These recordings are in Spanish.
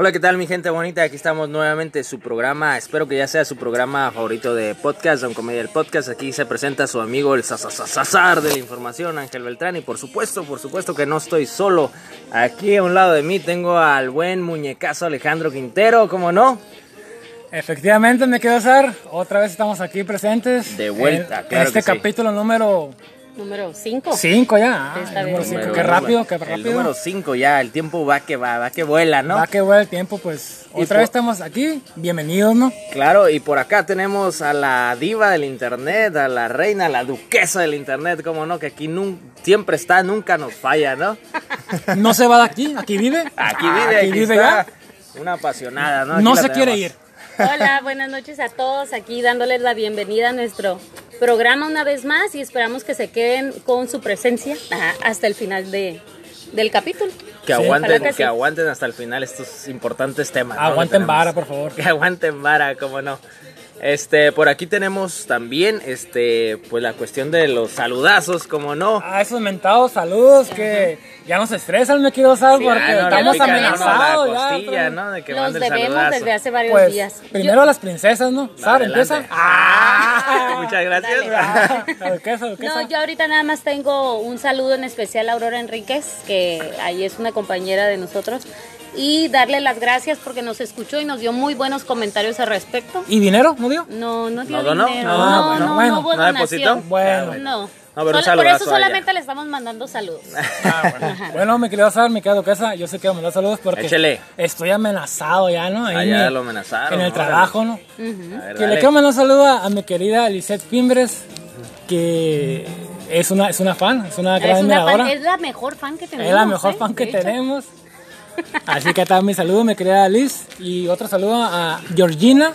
Hola, ¿qué tal mi gente bonita? Aquí estamos nuevamente su programa, espero que ya sea su programa favorito de podcast, Don Comedia el Podcast. Aquí se presenta su amigo el Sazazazar de la información, Ángel Beltrán. Y por supuesto, por supuesto que no estoy solo. Aquí a un lado de mí tengo al buen muñecazo Alejandro Quintero, ¿cómo no? Efectivamente, me quedo Sar. Otra vez estamos aquí presentes. De vuelta, en, claro En este que sí. capítulo número Número 5. 5 ya. Ah, el número cinco. Número Qué uno, rápido, qué El rápido. número 5 ya, el tiempo va que va, va que vuela, ¿no? Va que vuela el tiempo, pues. Y Otra por- vez estamos aquí. Bienvenidos, ¿no? Claro, y por acá tenemos a la diva del internet, a la reina, a la duquesa del internet, como no, que aquí nun- siempre está, nunca nos falla, ¿no? No se va de aquí, aquí vive. Aquí vive, aquí aquí vive está. ya. Una apasionada, ¿no? Aquí No se quiere ir. Hola, buenas noches a todos. Aquí dándoles la bienvenida a nuestro programa una vez más y esperamos que se queden con su presencia hasta el final de, del capítulo. Que aguanten, que, que sí. aguanten hasta el final estos importantes temas. Aguanten vara, por favor. Que aguanten vara, cómo no. Este, por aquí tenemos también, este, pues la cuestión de los saludazos, como no. A esos mentados saludos que ya nos estresan, me quiero Sí, porque ah, no, estamos pican amenazados la ya. costilla, ¿no? De que el debemos saludazo. desde hace varios Pues días. primero las princesas, ¿no? Sara, Adelante. empieza. Ah, muchas gracias. Ah, duquesa, la duquesa. No, yo ahorita nada más tengo un saludo en especial a Aurora Enríquez, que ahí es una compañera de nosotros, y darle las gracias porque nos escuchó y nos dio muy buenos comentarios al respecto. ¿Y dinero? ¿No dio? No, no dio ¿No donó? dinero. Ah, No, bueno, no, bueno. no hubo ¿No donación. Bueno. No. No, pero un Solo- por eso solamente le estamos mandando saludos. Ah, bueno. Bueno, mi querido Sar, mi querido duquesa, yo sé que me mandar saludos porque Échele. estoy amenazado ya, ¿no? Ahí Ah, en ya el- lo amenazaron. En el trabajo, ¿no? A ver, Que le quiero mandar un saludo a, mi querida Lisette Fimbres, que es una, es una fan, es una gran Es, una fan- es la mejor fan que tenemos. Es la mejor ¿eh? fan que tenemos. Así que también mi saludo, mi querida Liz. Y otro saludo a Georgina,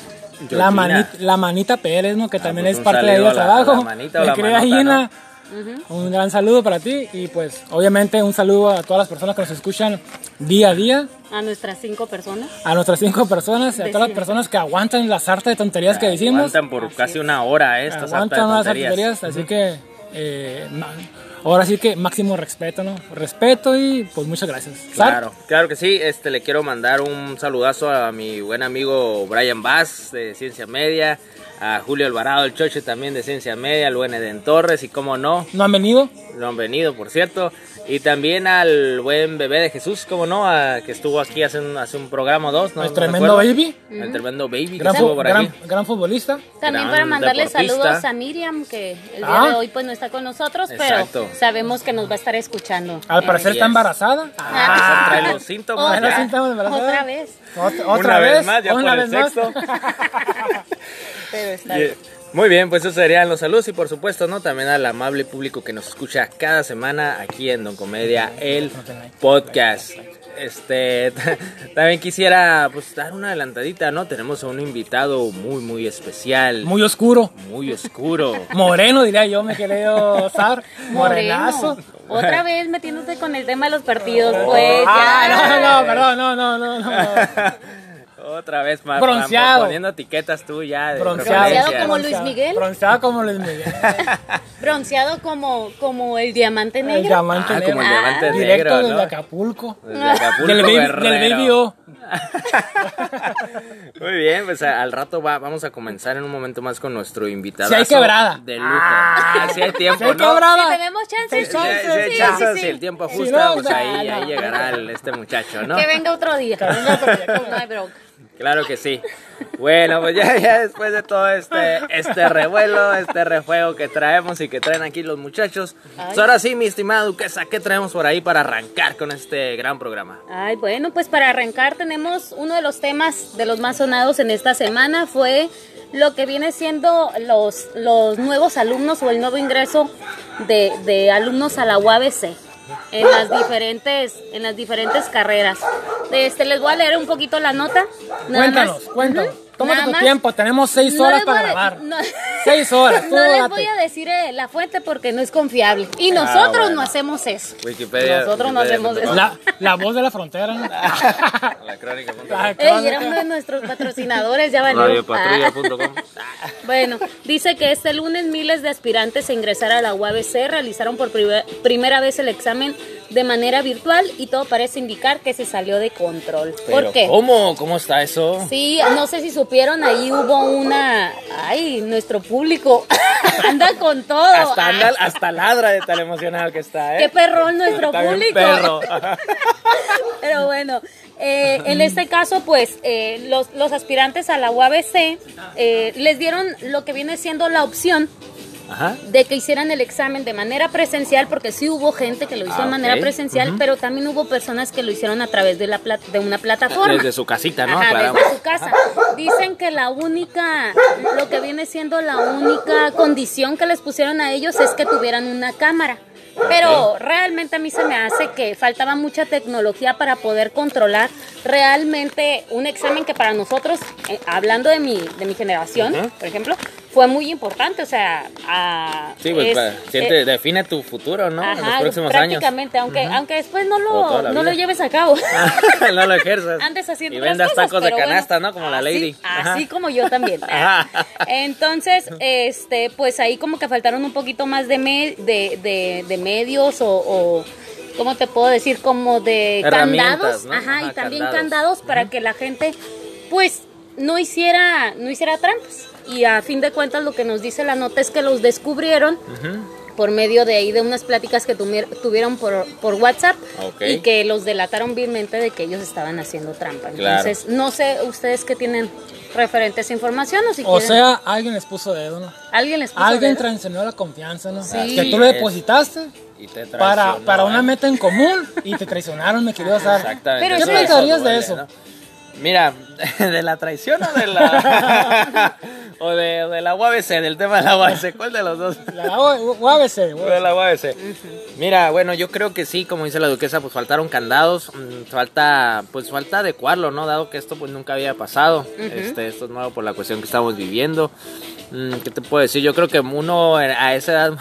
Georgina. La, manita, la manita Pérez, ¿no? que también pues es parte de ahí saludo del a la- a trabajo. la o mi la querida Gina, un gran saludo para ti. Y pues, obviamente, un saludo a todas las personas que nos escuchan día a día. A nuestras cinco personas. A nuestras cinco personas y a todas las personas que aguantan la sarta de tonterías que decimos. Aguantan por casi una hora eh, esta sarta de aguantan las tonterías. tonterías. Así que, eh, ahora sí que máximo respeto, ¿no? Respeto y pues muchas gracias. Claro, claro que sí. Este le quiero mandar un saludazo a mi buen amigo Brian Bass de Ciencia Media, a Julio Alvarado el Choche también de Ciencia Media, al buen Eden Torres y como no, ¿No han venido? lo han venido por cierto, y también al buen bebé de Jesús, como no, a- que estuvo aquí hace un, hace un programa o dos, ¿no? El No tremendo baby. El tremendo baby Gran, que estuvo por gran, aquí. gran futbolista. También Gran para mandarle deportista. saludos a Miriam, que el día Ah. de hoy pues no está con nosotros, Exacto. pero sabemos que nos va a estar escuchando. Al parecer está es. embarazada. Ah, trae los síntomas Otra, Trae los síntomas de embarazada. otra vez. Ot- otra Una vez vez, más, ya una por vez el más. sexto. Pero está bien. Muy bien, pues esos serían los saludos y por supuesto, ¿no? También al amable público que nos escucha cada semana aquí en Don Comedia, el podcast. Este, también quisiera pues dar una adelantadita, ¿no? Tenemos a un invitado muy, muy especial, Muy oscuro. muy oscuro. Moreno, diría yo, me querido Sar. Morenazo. Otra vez metiéndote con el tema de los partidos, pues Ah, ya. no, no, perdón, no, no, no, no. Otra vez más, Bronceado. Poniendo etiquetas tú ya de Bronceado. como Luis Miguel. Bronceado como Luis Miguel. Bronceado como, como el diamante El negro. diamante Ah, negro. como el diamante Directo negro, desde ¿no? Acapulco. Desde Acapulco, Del baby, Guerrero. del baby O. Muy bien, pues a- al rato va, vamos a comenzar en un momento más con nuestro invitado. Si hay quebrada. De lujo. Ah, si hay tiempo, Si hay ¿no? quebrada. Si tenemos chance, Si, sí, si- si hay sí, chance, sí, si sí. el tiempo Si ajusta, no, pues ahí, no. ahí llegará el- este muchacho, ¿no? Que venga otro día. No hay bronca. Claro que sí. Bueno, pues ya, ya después de todo este, este revuelo, este refuego que traemos y que traen aquí los muchachos, pues ahora sí, mi estimada duquesa, ¿qué traemos por ahí para arrancar con este gran programa? Ay, bueno, pues para arrancar tenemos uno de los temas de los más sonados en esta semana fue lo que viene siendo los, los nuevos alumnos o el nuevo ingreso de, de alumnos a la UABC en las diferentes en las diferentes carreras. Este les voy a leer un poquito la nota. Nada Cuéntanos, más. cuéntanos. Ujú. Tómate Nada tu más. tiempo, tenemos seis No horas para a- grabar. no- Seis horas, tú No les date. voy a decir eh, la fuente porque no es confiable. Y nosotros Ah, bueno. no hacemos eso. Wikipedia. Nosotros no hacemos eso. La, la voz de la frontera. ¿no? La crónica. La Ey, crónica. era uno de nuestros patrocinadores, ya valió. Ah. Radiopatrulla.com. Bueno, dice que este lunes miles de aspirantes a ingresar a la UABC realizaron por primera vez el examen de manera virtual y todo parece indicar que se salió de control. ¿Por Pero, qué? ¿Cómo? ¿Cómo está eso? Sí, no sé si supieron, ahí hubo una... Ay, nuestro público anda con todo. Hasta, anda- hasta ladra de tan emocionado que está, ¿eh? Qué perrón nuestro Está público. perro. Pero bueno, eh, en este caso, pues eh, los, los aspirantes a la UABC eh, les dieron lo que viene siendo la opción Ajá. de que hicieran el examen de manera presencial, porque sí hubo gente que lo hizo Ah, de manera presencial, pero también hubo personas que lo hicieron a través de, la de una plataforma. Desde su casita, ¿no? Ajá, desde su casa. Dicen que la única, lo que viene siendo la única condición que les pusieron a ellos es que tuvieran una cámara. Pero realmente a mí se me hace que faltaba mucha tecnología para poder controlar realmente un examen que para nosotros, eh, hablando de mi, de mi generación, por ejemplo, fue muy importante. O sea, a- Sí, pues es- pa- siente- eh, define tu futuro, ¿no? en los próximos años. prácticamente, aunque, aunque después no lo, no lo lleves a cabo. no lo ejerzas. Andes haciendo Y vendas cosas, tacos de bueno, canasta, ¿no? Como la lady. Ajá. Así como yo también. Ajá. Entonces, este, pues ahí como que faltaron un poquito más de, me- de, de, de medios o, o, ¿cómo te puedo decir? Como de candados. ¿no? Ajá, y también candados. candados, para que la gente, pues, no hiciera, no hiciera trampas. Y a fin de cuentas lo que nos dice la nota es que los descubrieron por medio de ahí de unas pláticas que tuvieron por, por WhatsApp Ok. y que los delataron vilmente de que ellos estaban haciendo trampa. Claro. Entonces, no sé ustedes qué tienen referente a esa información o si O quieren- sea, alguien les puso dedo, ¿no? alguien les puso Alguien dedo? traicionó la confianza, ¿no? Sí. Que tú Es. depositaste Y te para, para una ¿eh? meta en común y te traicionaron, me quería usar. Exactamente. Pero ¿Qué pensarías de eso? ¿no? Mira, de la traición o de la o de, de la UABC, del tema de la UABC, ¿cuál de los dos? La UABC, De la UABC. Mira, bueno, yo creo que sí, como dice la duquesa, pues faltaron candados, mm, falta, pues falta adecuarlo, ¿no? Dado que esto pues nunca había pasado, este, esto es nuevo por la cuestión que estamos viviendo. Mm, ¿Qué te puedo decir? Yo creo que uno a esa edad,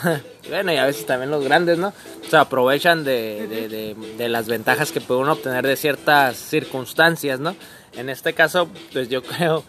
bueno, y a veces también los grandes, ¿no? Se aprovechan de, de, de- de las ventajas que puede uno obtener de ciertas circunstancias, ¿no? En este caso, pues yo creo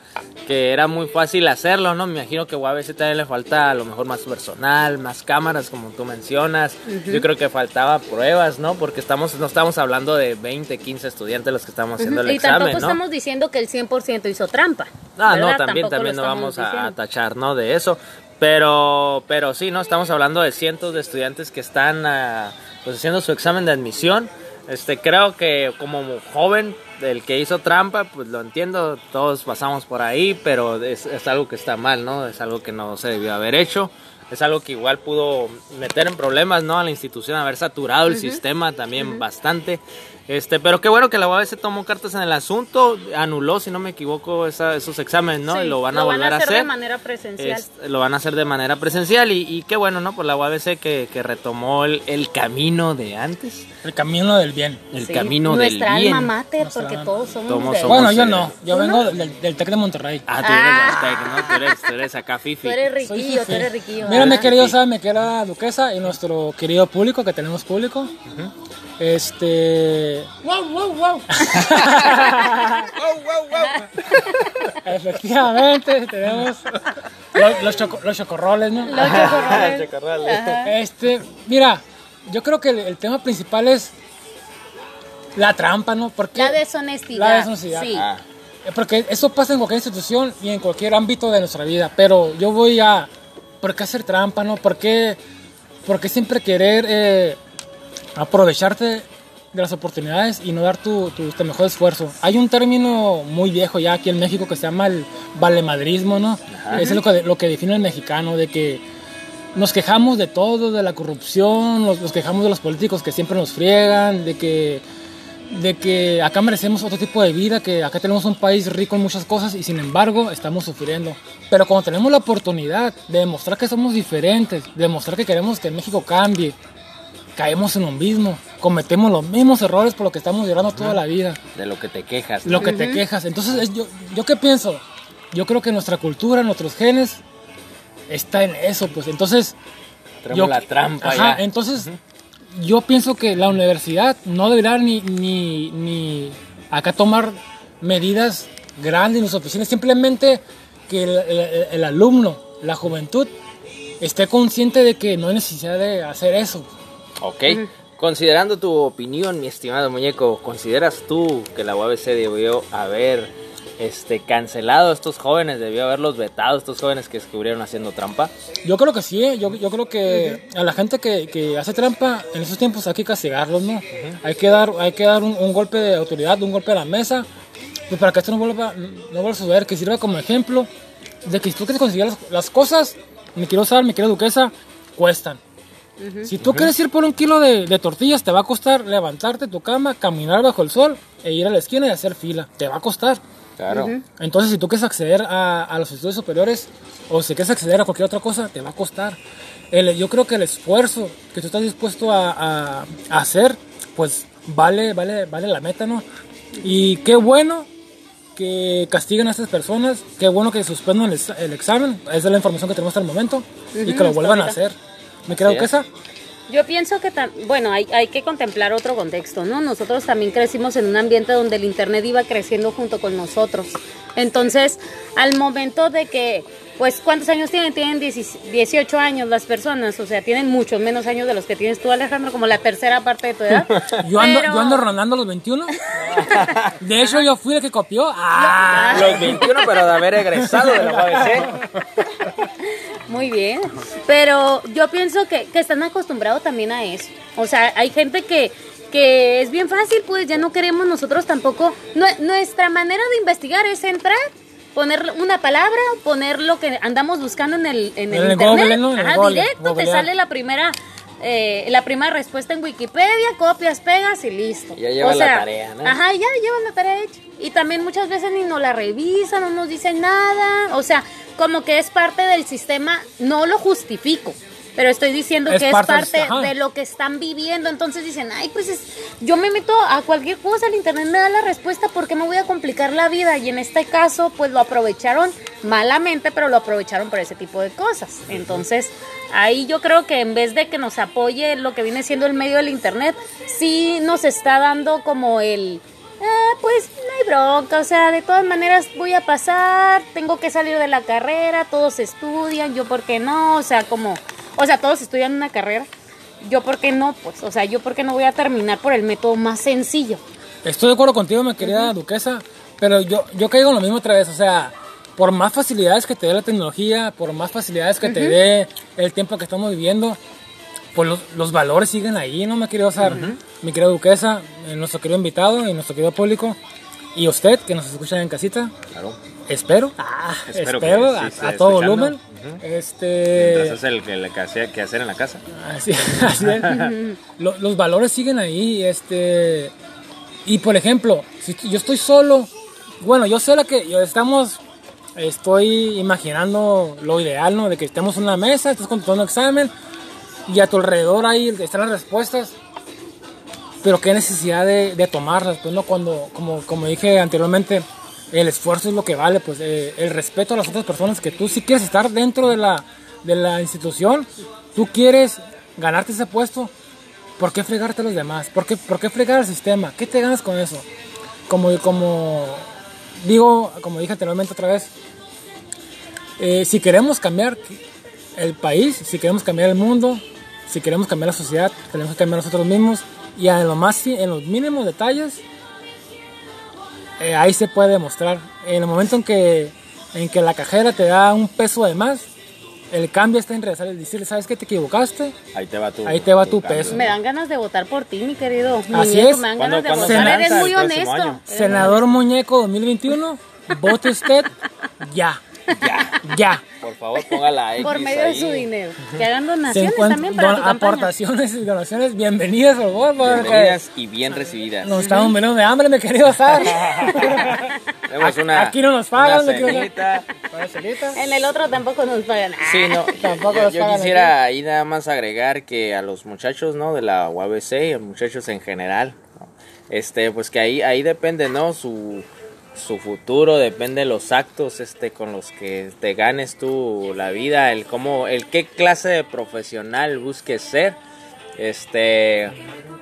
que era muy fácil hacerlo, ¿no? Me imagino que a UABC también le falta a lo mejor más personal, más cámaras, como tú mencionas. Yo creo que faltaba pruebas, ¿no? Porque estamos, no estamos hablando de 20, 15 estudiantes los que estamos haciendo Ujú, el y examen, tampoco ¿no? estamos diciendo que el 100% hizo trampa. Ah, no, también, Tampoco también no vamos a, a tachar, ¿no? De eso. Pero, pero sí, ¿no? Estamos hablando de cientos de estudiantes que están ah, pues haciendo su examen de admisión. Este, creo que como joven, el que hizo trampa, pues lo entiendo, todos pasamos por ahí, pero es, es algo que está mal, ¿no? Es algo que no se debió haber hecho. Es algo que igual pudo meter en problemas, ¿no? A la institución, haber saturado el sistema también bastante. Este, pero qué bueno que la UABC tomó cartas en el asunto, anuló, si no me equivoco, esa- esos exámenes, ¿no? Sí, y lo van a volver a hacer. de manera presencial. Es- lo van a hacer de manera presencial y, y qué bueno, ¿no? Por la UABC que, que retomó el, el camino de antes, El camino del bien. el Sí, camino del Nuestra bien. alma mater, Nuestra porque alma. todos somos, de- somos- Bueno, yo no. Yo ¿tú vengo no? del, del Tec de Monterrey. Ah, tú eres Ah. Aztec, ¿no? Tú eres, tú eres acá Fifi. Tú eres Soy riquillo, tú eres riquillo. Mira, mi querido Fifi. sabe, mi querida duquesa y nuestro querido público, que tenemos público. Este. ¡Wow, wow, wow! Efectivamente, tenemos los, los, choco- los chocorroles, ¿no? Los chocorroles. Chocorrol. Este, mira, yo creo que el, el tema principal es la trampa, ¿no? Porque, La deshonestidad. La deshonestidad. Sí. Ah, porque eso pasa en cualquier institución y en cualquier ámbito de nuestra vida. Pero yo voy a. ¿Por qué hacer trampa, no? ¿Por qué, por qué siempre querer eh, aprovecharte de las oportunidades y no dar tu, tu, tu mejor esfuerzo? Hay un término muy viejo ya aquí en México que se llama el valemadrismo, ¿no? Eso es lo que, lo que define el mexicano, de que nos quejamos de todo, de la corrupción, nos, nos quejamos de los políticos que siempre nos friegan, de que, de que acá merecemos otro tipo de vida, que acá tenemos un país rico en muchas cosas y sin embargo estamos sufriendo. Pero cuando tenemos la oportunidad de demostrar que somos diferentes, de demostrar que queremos que México cambie, caemos en lo mismo, cometemos los mismos errores por lo que estamos llorando toda la vida de lo que te quejas. lo que te quejas. Entonces, es- yo, ¿yo qué pienso? Yo creo que nuestra cultura, nuestros genes, está en eso, pues. Entonces, yo, la trampa Ajá, ya. entonces, yo pienso que la universidad no deberá ni, ni, ni acá tomar medidas grandes ni suficientes, simplemente que el, el- el alumno, la juventud, esté consciente de que no hay necesidad de hacer eso. Ok, Considerando tu opinión, mi estimado muñeco, ¿consideras tú que la UABC debió haber este, cancelado a estos jóvenes, debió haberlos vetado a estos jóvenes que descubrieron haciendo trampa? Yo creo que sí, ¿eh? yo, yo creo que a la gente que, que hace trampa en esos tiempos hay que castigarlos, ¿no? Hay que dar, hay que dar un, un golpe de autoridad, un golpe a la mesa, pues para que esto no vuelva, no vuelva a suceder, que sirva como ejemplo de que si tú quieres conseguir las, las cosas, mi quiero usar, mi quiero duquesa, cuestan. Si tú quieres ir por un kilo de, de tortillas, te va a costar levantarte tu cama, caminar bajo el sol e ir a la esquina y hacer fila. Te va a costar. Claro. Entonces, si tú quieres acceder a, a los estudios superiores o si quieres acceder a cualquier otra cosa, te va a costar. El- yo creo que el esfuerzo que tú estás dispuesto a, a- a hacer, pues vale, vale, vale la meta, ¿no? Y qué bueno que castiguen a estas personas, qué bueno que suspendan el, ex- el examen, esa es la información que tenemos hasta el momento, y que lo vuelvan a hacer. ¿Me queda duquesa? Yo pienso que, bueno, hay, hay que contemplar otro contexto, ¿no? Nosotros también crecimos en un ambiente donde el Internet iba creciendo junto con nosotros. Entonces, al momento de que, pues, ¿cuántos años tienen? Tienen 10 18 años las personas, o sea, tienen muchos menos años de los que tienes tú, Alejandro, como la tercera parte de tu edad. Yo ando, Pero- yo ando rondando los 21. De hecho, yo fui el que copió. ¡Ah! Los 21, pero de haber egresado de la UABC. Muy bien, pero yo pienso que, que están acostumbrados también a eso. O sea, hay gente que, que es bien fácil, pues ya no queremos nosotros tampoco. Nue- nuestra manera de investigar es entrar, poner una palabra, poner lo que andamos buscando en el, en el internet. Google, ¿no? En el Ajá, Google, directo, te sale la primera. Eh, la primera respuesta en Wikipedia, copias, pegas y listo. Ya llevan la tarea, ¿no? Ajá, ya llevan la tarea hecha. Y también muchas veces ni nos la revisan, no nos dicen nada. O sea, como que es parte del sistema, no lo justifico. Pero estoy diciendo Es que parte es parte de lo que están viviendo. Entonces dicen, ay, pues es- yo me meto a cualquier cosa, el internet me da la respuesta, ¿por qué me voy a complicar la vida? Y en este caso, pues lo aprovecharon malamente, pero lo aprovecharon por ese tipo de cosas. Entonces, ahí yo creo que en vez de que nos apoye lo que viene siendo el medio del internet, sí nos está dando como el... "Ah, pues no hay bronca, o sea, de todas maneras voy a pasar, tengo que salir de la carrera, todos estudian, yo por qué no, o sea, como, o sea, todos estudian una carrera, yo por qué no, pues, o sea, yo por qué no voy a terminar por el método más sencillo. Estoy de acuerdo contigo, mi querida duquesa, pero yo, yo caigo en lo mismo otra vez, o sea, por más facilidades que te dé la tecnología, por más facilidades que te dé el tiempo que estamos viviendo, pues los, los valores siguen ahí, ¿no, mi querida Osar? Mi querida duquesa, eh, nuestro querido invitado y nuestro querido público, y usted que nos escucha en casita, Claro. espero, Espero espero, que sí a, a todo escuchando. volumen, este... Entonces el que le que hace- que hacer en la casa. Así, así es. Los valores siguen ahí, este y por ejemplo, si yo estoy solo, bueno, yo sé la que yo estamos estoy imaginando lo ideal, ¿no? De que estemos en una mesa, estás contestando un examen y a tu alrededor ahí están las respuestas. Pero qué necesidad de, de tomarlas, pues no cuando como como dije anteriormente, el esfuerzo es lo que vale, pues eh, el respeto a las otras personas que tú si quieres estar dentro de la de la institución, tú quieres ganarte ese puesto, ¿por qué fregarte a los demás? ¿Por qué, por qué fregar al sistema? ¿Qué te ganas con eso? Como, como digo, como dije anteriormente otra vez, eh, si queremos cambiar el país, si queremos cambiar el mundo, si queremos cambiar la sociedad, tenemos que cambiar nosotros mismos y en, lo más, en los mínimos detalles, eh, ahí se puede demostrar. En el momento en que, en que la cajera te da un peso de más, el cambio está en regresar y decirle, ¿sabes que te equivocaste? Ahí te va tu, Ahí te va tu peso. Me dan ganas de votar por ti, mi querido. Así muñeco, es. Me dan ¿Cuándo- ganas de votar. Eres muy honesto. Senador Muñeco 2021, vote usted ya. Ya. Ya. Por favor, ponga la X Por medio de ahí. su dinero. Que hagan donaciones también para tu campaña. aportaciones y donaciones. Bienvenidas, por favor. porque Bienvenidas y bien recibidas. Nos estamos muriendo de hambre, mi querido Sar. Tenemos una, Aquí no nos pagan, una cenita. En el otro tampoco nos pagan. Sí, no, Tampoco yo, los yo pagan quisiera ahí nada más agregar que a los muchachos, ¿no? De la UABC, y a los muchachos en general, ¿no? este, pues que ahí, ahí depende, ¿no? Su, su futuro, depende de los actos, este, con los que te ganes tú la vida, el cómo, el qué clase de profesional busques ser, este,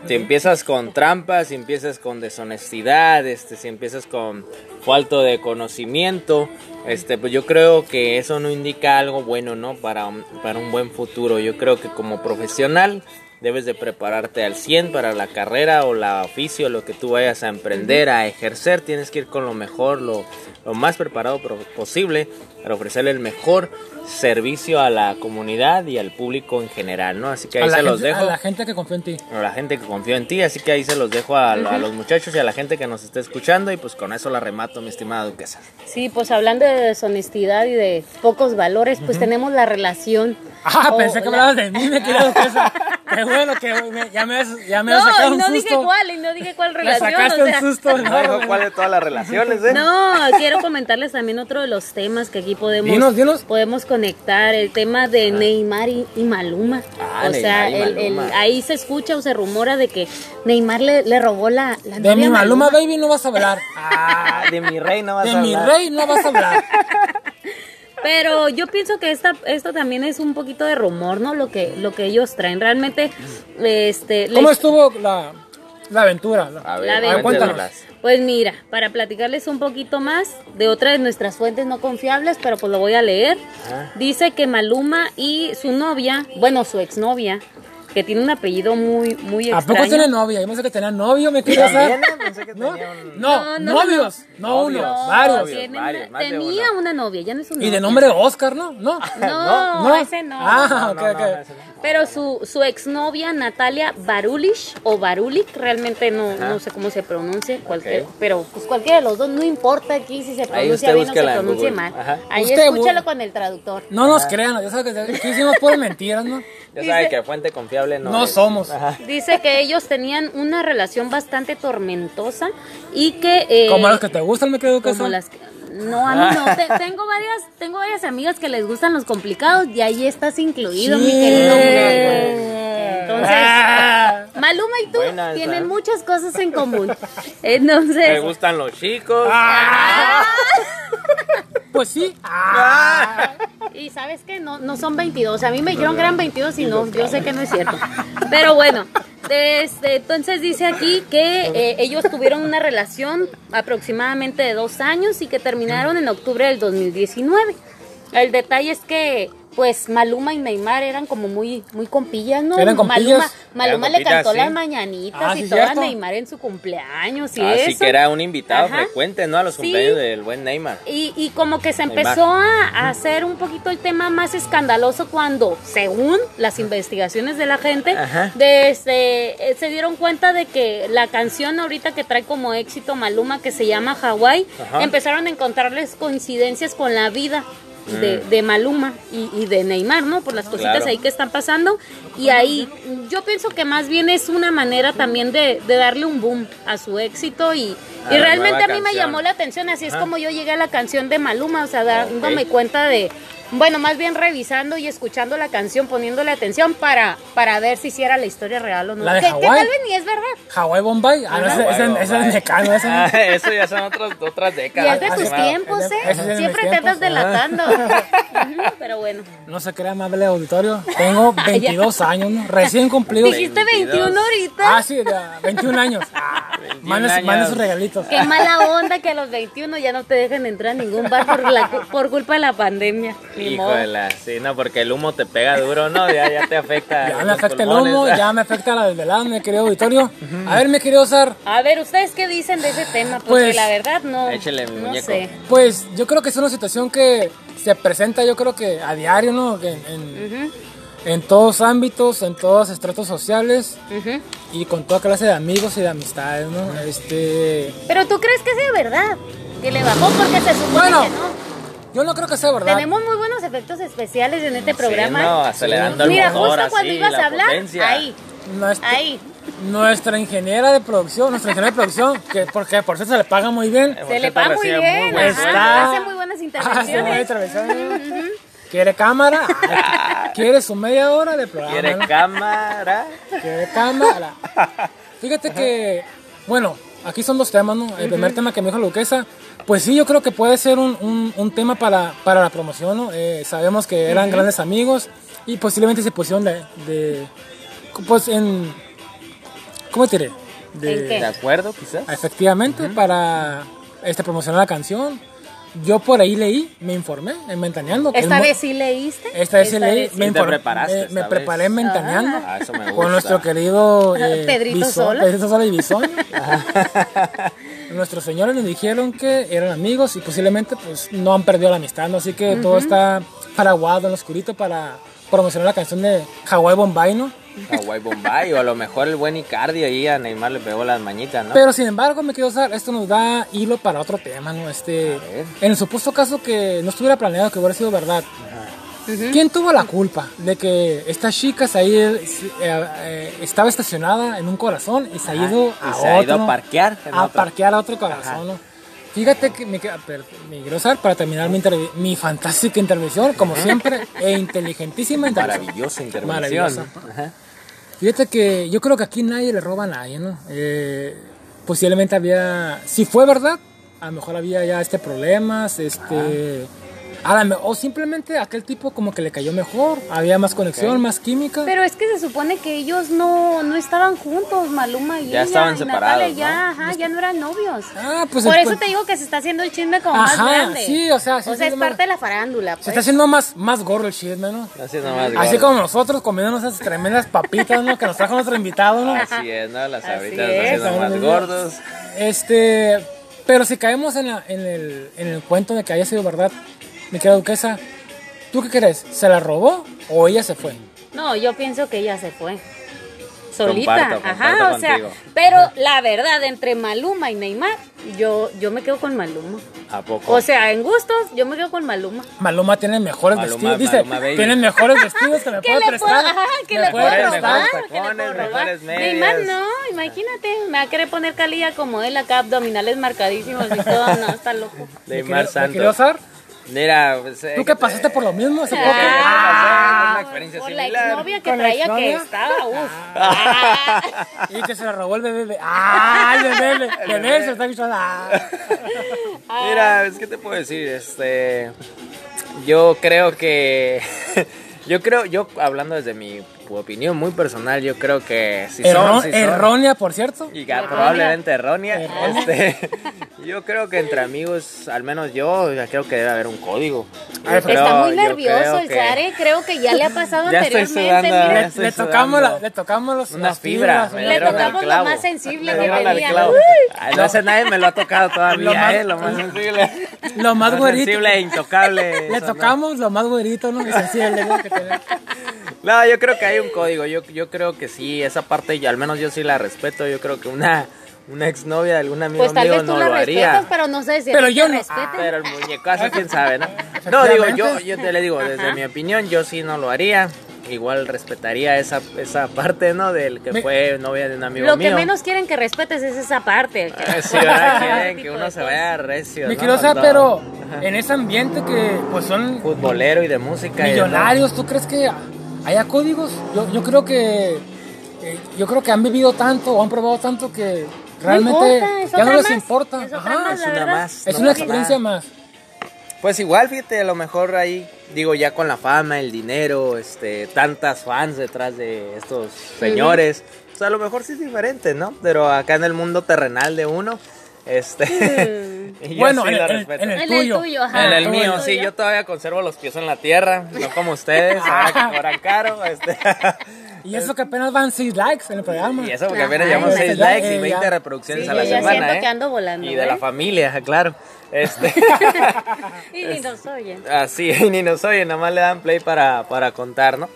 si empiezas con trampas, si empiezas con deshonestidad, este, si empiezas con falta de conocimiento, este, pues yo creo que eso no indica algo bueno, ¿no? Para un, para un buen futuro. Yo creo que como profesional debes de prepararte al 100 para la carrera o la oficio, lo que tú vayas a emprender, a ejercer, tienes que ir con lo mejor, lo, lo más preparado posible para ofrecerle el mejor servicio a la comunidad y al público en general, ¿no? Así que ahí se los dejo a la gente que confía en ti. a la gente que confió en ti, así que ahí se los dejo a, a los muchachos y a la gente que nos está escuchando y pues con eso la remato, mi estimada duquesa. Sí, pues hablando de deshonestidad y de pocos valores, pues tenemos la relación. Ah, pensé que la- hablabas de mí, me quería duquesa. Qué bueno que me- ya me has, ya me has No, sacado y un no susto. dije cuál, y no dije cuál me relación. sacaste o sea. un susto No dijo cuál de todas las relaciones, ¿eh? No, quiero comentarles también otro de los temas que aquí podemos Dinos, dinos. podemos conectar, el tema de Neymar y, y Maluma. Ah, o sea, Neymar y el- el- Maluma. ahí se escucha o se rumora de que Neymar le, le robó la, la De mi Maluma Baby no vas a hablar. Ah, de mi rey no vas De a mi hablar. rey no vas a hablar. Pero yo pienso que esta, esto también es un poquito de rumor, ¿no? Lo que, lo que ellos traen. Realmente, este... ¿Cómo les- estuvo la, la aventura? A ver, La A ver, cuéntanos. Pues mira, para platicarles un poquito más de otra de nuestras fuentes no confiables, pero pues lo voy a leer. Ajá. Dice que Maluma y su novia, bueno, su exnovia, que tiene un apellido muy, muy ¿A extraño. poco tiene novia? Yo pensé que tenía novio, me. Pensé que ¿No? tenía un- No, No, no, novios, no, Novios. uno, No, varios. Novios, tiene varios, una- más de tenía uno. una novia, ya no es una Y de nombre Oscar, ¿no? No. No, ¿No? ese no. Ah, No, ok, no, no, ok. Pero su, su exnovia Natalia Barulich o Barulik, realmente no, no sé cómo se pronuncia, cualquier, pero pues cualquiera de los dos, no importa aquí si se pronuncia bien o se pronuncia mal. Ajá. Ahí Usted escúchalo bu- con el traductor. No nos crean, ya sabes que aquí hicimos puras mentiras, ¿no? Ya sabe que fuente confiable no, No es. somos. Ajá. Dice que ellos tenían una relación bastante tormentosa y que... eh, Como los que te gustan, me quedo como casado. las que- No, a mí no. Te- tengo, varias, tengo varias amigas que les gustan los complicados y ahí estás incluido, mi querido. Entonces, Ah. Maluma y tú tienen muchas cosas en común. Me Entonces, gustan los chicos. Ah. Pues sí. Ah. y sabes que no, no son 22. A mí me dijeron que eran 22 y no, yo sé que no es cierto. Pero bueno, desde, entonces dice aquí que eh, ellos tuvieron una relación aproximadamente de dos años y que terminaron en octubre del 2019. El detalle es que pues Maluma y Neymar eran como muy muy compillas, ¿no? Eran compillas. Maluma, Maluma Eran le compillas, cantó sí. las mañanitas Ah, y sí, todo a. Neymar en su cumpleaños y eso. que era un invitado Ajá. frecuente, ¿no? A los Sí. cumpleaños del buen Neymar. Y, y como que se empezó a, a hacer un poquito el tema más escandaloso cuando, según las investigaciones de la gente, desde, eh, se dieron cuenta de que la canción ahorita que trae como éxito Maluma, que se llama Ajá. empezaron a encontrarles coincidencias con la vida. De, de Maluma y, y de Neymar, ¿no? Por las cositas. Claro. ahí que están pasando. Y ahí yo pienso que más bien es una manera también de, de darle un boom a su éxito y, y realmente a mí me llamó la atención, así es como yo llegué a la canción de Maluma, o sea, dándome cuenta de, bueno, más bien revisando y escuchando la canción, poniéndole atención para, para ver si hiciera la historia real o no. ¿La de que Hawái? tal vez ni es verdad. Hawái Bombay. Ah, no, ese, Hawái ese, Bombay. ese es ese Ah, eso ya son otras Y décadas. es de tus tiempos, ¿eh? es de Siempre te estás delatando. Ujú, Pero bueno. No se crea amable auditorio. Tengo 22 años, ¿no? Recién cumplidos. Dijiste 22. 21 ahorita. Ah, sí, de 21 años. Ah, 21 manden, años. manden sus regalitos. Qué mala onda que a los 21 ya no te dejen entrar a ningún bar por, la, por culpa de la pandemia. Ni. Híjole, sí, no, porque el humo te pega duro, ¿no? Ya, ya te afecta. Ya me afecta el humo, ¿verdad? ya me afecta la desvelada, mi querido auditorio. A ver, mi querido Sar, A ver, ¿ustedes qué dicen de ese tema? Porque Pues, la verdad no. échele, mi no muñeco. sé. pues yo creo que es una situación que se presenta, yo creo que a diario, ¿no? En, todos ámbitos, en todos estratos sociales y con toda clase de amigos y de amistades, ¿no? Este. Pero tú crees que sea verdad, que le bajó porque se supone Bueno, que no. Yo no creo que sea verdad. Tenemos muy buenos efectos especiales en este Sí, programa. no, acelerando el Mira, motor, justo cuando ibas la a hablar, potencia. ahí, Nuestra, ahí. nuestra ingeniera de producción, nuestra ingeniera de producción, que porque por cierto se le paga muy bien. Por Se le paga muy bien, muy. Está- hace muy buenas Ah, intervenciones. ¿Quiere cámara? ¿Quiere su media hora de programa? ¿Quiere no? cámara? ¿Quiere cámara? Fíjate que, bueno, aquí son dos temas, ¿no? El primer tema que me dijo Luquesa, pues sí, yo creo que puede ser un, un- un tema para, para la promoción, ¿no? Eh, sabemos que eran grandes amigos y posiblemente se pusieron de, de- pues en, ¿cómo te diré? De. ¿De acuerdo, quizás? Efectivamente, para este, promocionar la canción. Yo por ahí leí, me informé en Ventaneando. que ¿Esta vez sí leíste? Esta vez sí leí, me, informé, preparaste me, preparé en Ventaneando. Ah, eso me Con nuestro querido eh, Pedrito Bison- Sola. Pedrito Sola y Bisoño. Nuestros señores nos dijeron que eran amigos y posiblemente pues no han perdido la amistad, ¿no? Así que todo está paraguado en lo oscurito para promocionar la canción de Hawaii Bombay, ¿no? Hawaii Bombay, o a lo mejor el buen Icardi ahí a Neymar le pegó las mañitas, ¿no? Pero sin embargo, me quiero usar, esto nos da hilo para otro tema, ¿no? Este, en el supuesto caso que no estuviera planeado que hubiera sido verdad, ¿quién tuvo la culpa de que esta chica se ha ido- eh, eh, estaba estacionada en un corazón y se ha ido Y a se ha ido a parquear en a otro. parquear a otro corazón, ¿no? Fíjate que me quiero usar para terminar mi, intervi- mi fantástica intervención, como siempre, e inteligentísima intervención. Maravillosa intervención. Maravillosa. Ajá. Fíjate que yo creo que aquí nadie le roba a nadie, ¿no? Eh, posiblemente había, si fue verdad, a lo mejor había ya este problemas, este, a la me- o simplemente aquel tipo como que le cayó mejor, había más conexión, más química. Pero es que se supone que ellos no, no estaban juntos, Maluma y Ya ella, estaban y separados, Natalia, ¿no? ya, ajá, ya no eran novios. ah, pues Por después- eso te digo que se está haciendo el chisme como Ajá, más grande. sí, o sea, sí, o sea, sí, es parte de la farándula. se Pues. está haciendo más, más gordo el chisme, ¿no? Así nomás. Así gordo. como nosotros comiéndonos esas tremendas papitas, ¿no? Que nos trajo nuestro invitado, ¿no? Así es, ¿no? Las abritas haciendo más gordos. Este, pero si caemos en, la- en el, en el cuento de que haya sido verdad, mi querida duquesa, ¿tú qué crees? ¿Se la robó o ella se fue? No, yo pienso que ella se fue. Solita, Comparto, ajá, comparto o sea, contigo. pero la verdad, entre Maluma y Neymar, yo, yo me quedo con Maluma. ¿A poco? O sea, en gustos, yo me quedo con Maluma. Maluma tiene mejores Maluma, vestidos, dice, Maluma tiene mejores vestidos que me ¿Qué puede le prestar. puedo, ajá, que le puedo robar? que le puedo robar? Neymar no, imagínate, me va a querer poner calilla como él acá, abdominales marcadísimos y todo, no, está loco. Neymar ¿Me querido Santos. Mira, pues, eh, ¿Tú qué pasaste por lo mismo hace poco? Ah, una experiencia por la similar. exnovia que ¿Con la traía que exnovia? estaba, uff. Y que se la robó el bebé. ¡Ah, el bebé! El bebé se está escuchando. Ah. Mira, es que te puedo decir, este, yo creo que, yo creo, yo hablando desde mi opinión muy personal, yo creo que si son, si son- Errónea, por cierto. y que probablemente errónea, Errónea. este, yo creo que entre amigos, al menos yo, ya creo que debe haber un código. Yo Está creo- Está muy nervioso creo el que Zare, creo que ya le ha pasado Ya estoy anteriormente. sudando, mira. ya estoy Le tocamos, la- le tocamos los, Una las fibra, fibras, ¿no? Le tocamos lo más sensible Me que tenía. Ay, no sé, nadie me lo ha tocado todavía, Lo más- eh, lo más sensible. Lo más güerito. sensible e intocable. Le eso no. tocamos lo más güerito, ¿no? Y sensible, ¿no? Que tenemos. No, yo creo que hay un código. Yo, yo creo que sí, esa parte, y al menos yo sí la respeto. Yo creo que una, una exnovia de algún amigo Pues tal mío vez tú no la lo respetas, haría. pero no sé si Pero yo no. respeten. Pero el muñecazo, quién sabe, ¿no? No, digo, yo, yo te le digo, desde Ajá. mi opinión, yo sí no lo haría. Igual respetaría esa, esa parte, ¿no? Del que Me- fue novia de un amigo Lo mío. que menos quieren que respetes es esa parte. que- Eh, Sí, ¿verdad? Quieren que uno se vaya recio. Me ¿no? quiero saber, No. pero en ese ambiente que pues son Futbolero y de música. y de- millonarios, ¿tú crees que haya códigos? Yo, yo creo que eh, yo creo que han vivido tanto o han probado tanto que realmente importa, ya no les más, importa. Ajá, más, es una más. es no una experiencia nada. más. Pues igual, fíjate, a lo mejor ahí, digo, ya con la fama, el dinero, este, tantas fans detrás de estos señores, o sea, a lo mejor sí es diferente, ¿no? Pero acá en el mundo terrenal de uno, este, y yo Bueno, sí en, el- en- respeto. en el En el tuyo. tuyo, ajá. En el mío, tuyo. sí, yo todavía conservo los pies en la tierra, no como ustedes, ahora que cobran caro, este. Y eso que apenas van 6 likes en el programa. Y eso porque apenas llevamos ya, 6 ya, likes y eh, 20 ya. reproducciones Sí, a la yo semana, siento ¿eh? que ando volando, Y de ¿eh? la familia, claro. Este. Y ni nos oyen. Así, y ni nos oyen, nomás le dan play para, para contar, ¿no?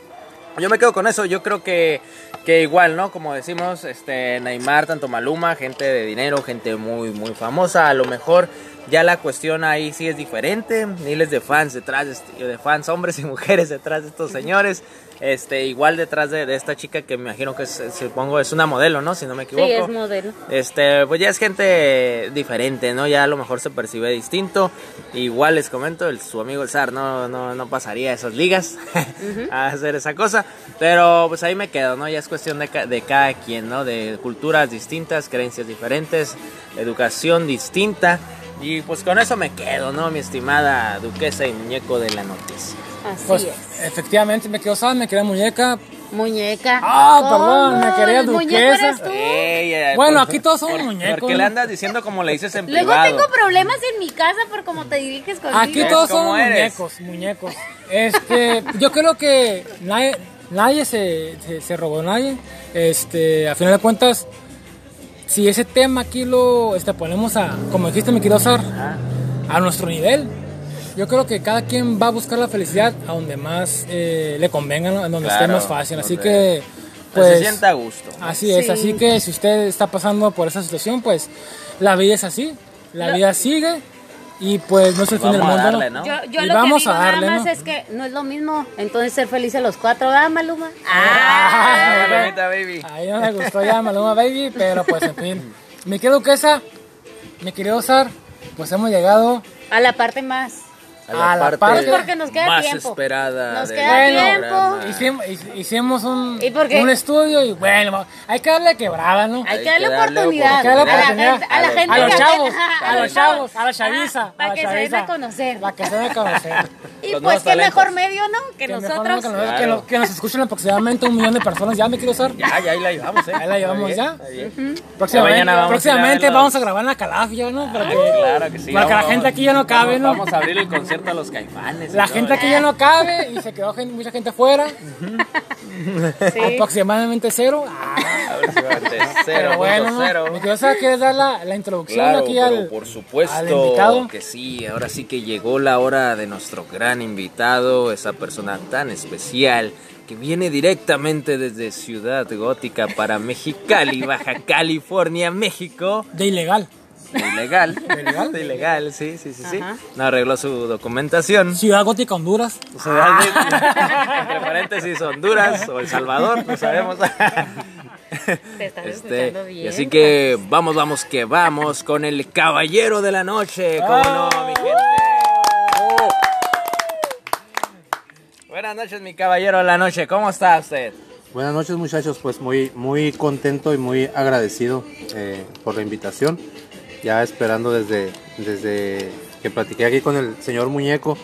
Yo me quedo con eso, yo creo que, que igual, ¿no? Como decimos, este Neymar, tanto Maluma, gente de dinero, gente muy, muy famosa, a lo mejor ya la cuestión ahí sí es diferente, miles de fans detrás, de, de fans, hombres y mujeres detrás de estos señores, este, igual detrás de, de esta chica que me imagino que es, supongo es una modelo, ¿no? Si no me equivoco. Sí, es modelo. Este, pues ya es gente diferente, ¿no? Ya a lo mejor se percibe distinto. Igual les comento, el, su amigo el Zar no, no, no pasaría a esas ligas a hacer esa cosa. Pero pues ahí me quedo, ¿no? Ya es cuestión de, de cada quien, ¿no? De culturas distintas, creencias diferentes, educación distinta. Y pues con eso me quedo, ¿no? Mi estimada duquesa y muñeco de la noticia. Así Pues es. efectivamente me quedo sabes, me queda muñeca. Muñeca. Ah, ¿Cómo? perdón, me quería ¿El muñeco duquesa. eres tú? Ey, eh, Bueno, por- aquí todos somos por- muñecos, ¿Por qué le andas diciendo como le dices en Luego privado? tengo problemas en mi casa por cómo te diriges conmigo. Aquí ¿Ves todos somos eres? muñecos, muñecos. Este, yo creo que nadie, nadie se, se, se robó a nadie. Este, a final de cuentas, si ese tema aquí lo este, ponemos a, como dijiste, mi querido Sar, a nuestro nivel. Yo creo que cada quien va a buscar la felicidad a donde más eh, le convenga, ¿no? a donde esté más fácil. Así que, Pues, se sienta a gusto. Así es, Sí. así que si usted está pasando por esa situación, pues la vida es así, la vida sigue y pues no es el fin del mundo. darle, ¿no? ¿no? Yo, yo Y lo vamos que digo a darle, nada más ¿no? es que no es lo mismo. Entonces ser felices los cuatro, ¿verdad, Maluma? Ah, Ah, baby. Ahí no me gustó ya Maluma Baby, pero pues en fin. Mi querido Duquesa, mi querido Sar, pues hemos llegado a la parte más. A la parte- Pues porque nos queda más tiempo. esperada Nos queda tiempo. Hicimos, hic- hicimos un, ¿Y por qué? un estudio y bueno, hay que darle quebrada, ¿no? Hay Hay que darle que darle oportunidad. Hay que darle a la oportunidad gente, a la a los- gente a los chavos, a los chavos, a la chaviza, Ajá, a Para la que se den a conocer. Para que se den a conocer. Y Los pues qué talentos. mejor medio, ¿no? Que nosotros. que, nos, que, Claro. nos, que nos escuchen aproximadamente un millón de personas. ¿Ya me quiero usar? Ya, ya ahí la llevamos, ¿eh? Ahí la llevamos ya. Próximamente, mañana vamos a a próximamente verlos. vamos a grabar en la calafia, ¿no? Para que, Claro que sí. para que la gente aquí ya no cabe, ¿no? Vamos a abrir el concierto a los caifanes. y La todo, gente ¿eh? aquí ya no cabe y se quedó gente- mucha gente fuera. Sí. Aproximadamente cero. Ah, meter pero bueno, ¿no? 0.0. Mi ¿quieres dar la, la introducción Claro, aquí al, por al supuesto invitado? que sí. Ahora sí que llegó la hora de nuestro gran invitado, esa persona tan especial que viene directamente desde Ciudad Gótica para Mexicali, Baja California, México. de ilegal? De ilegal. ¿De ilegal? De ilegal, sí, sí, sí, sí. Ajá. No arregló su documentación. Ciudad Gótica, Honduras. Ciudad entre paréntesis Honduras o El Salvador, no sabemos. Te estás Este, escuchando y bien. así que vamos, vamos, que vamos con el caballero de la noche. ¿Cómo no, mi gente? Buenas noches, mi caballero de la noche. ¿Cómo está usted? Buenas noches muchachos, pues muy, muy contento y muy agradecido eh, por la invitación. Ya esperando desde, desde que platiqué aquí con el señor Muñeco,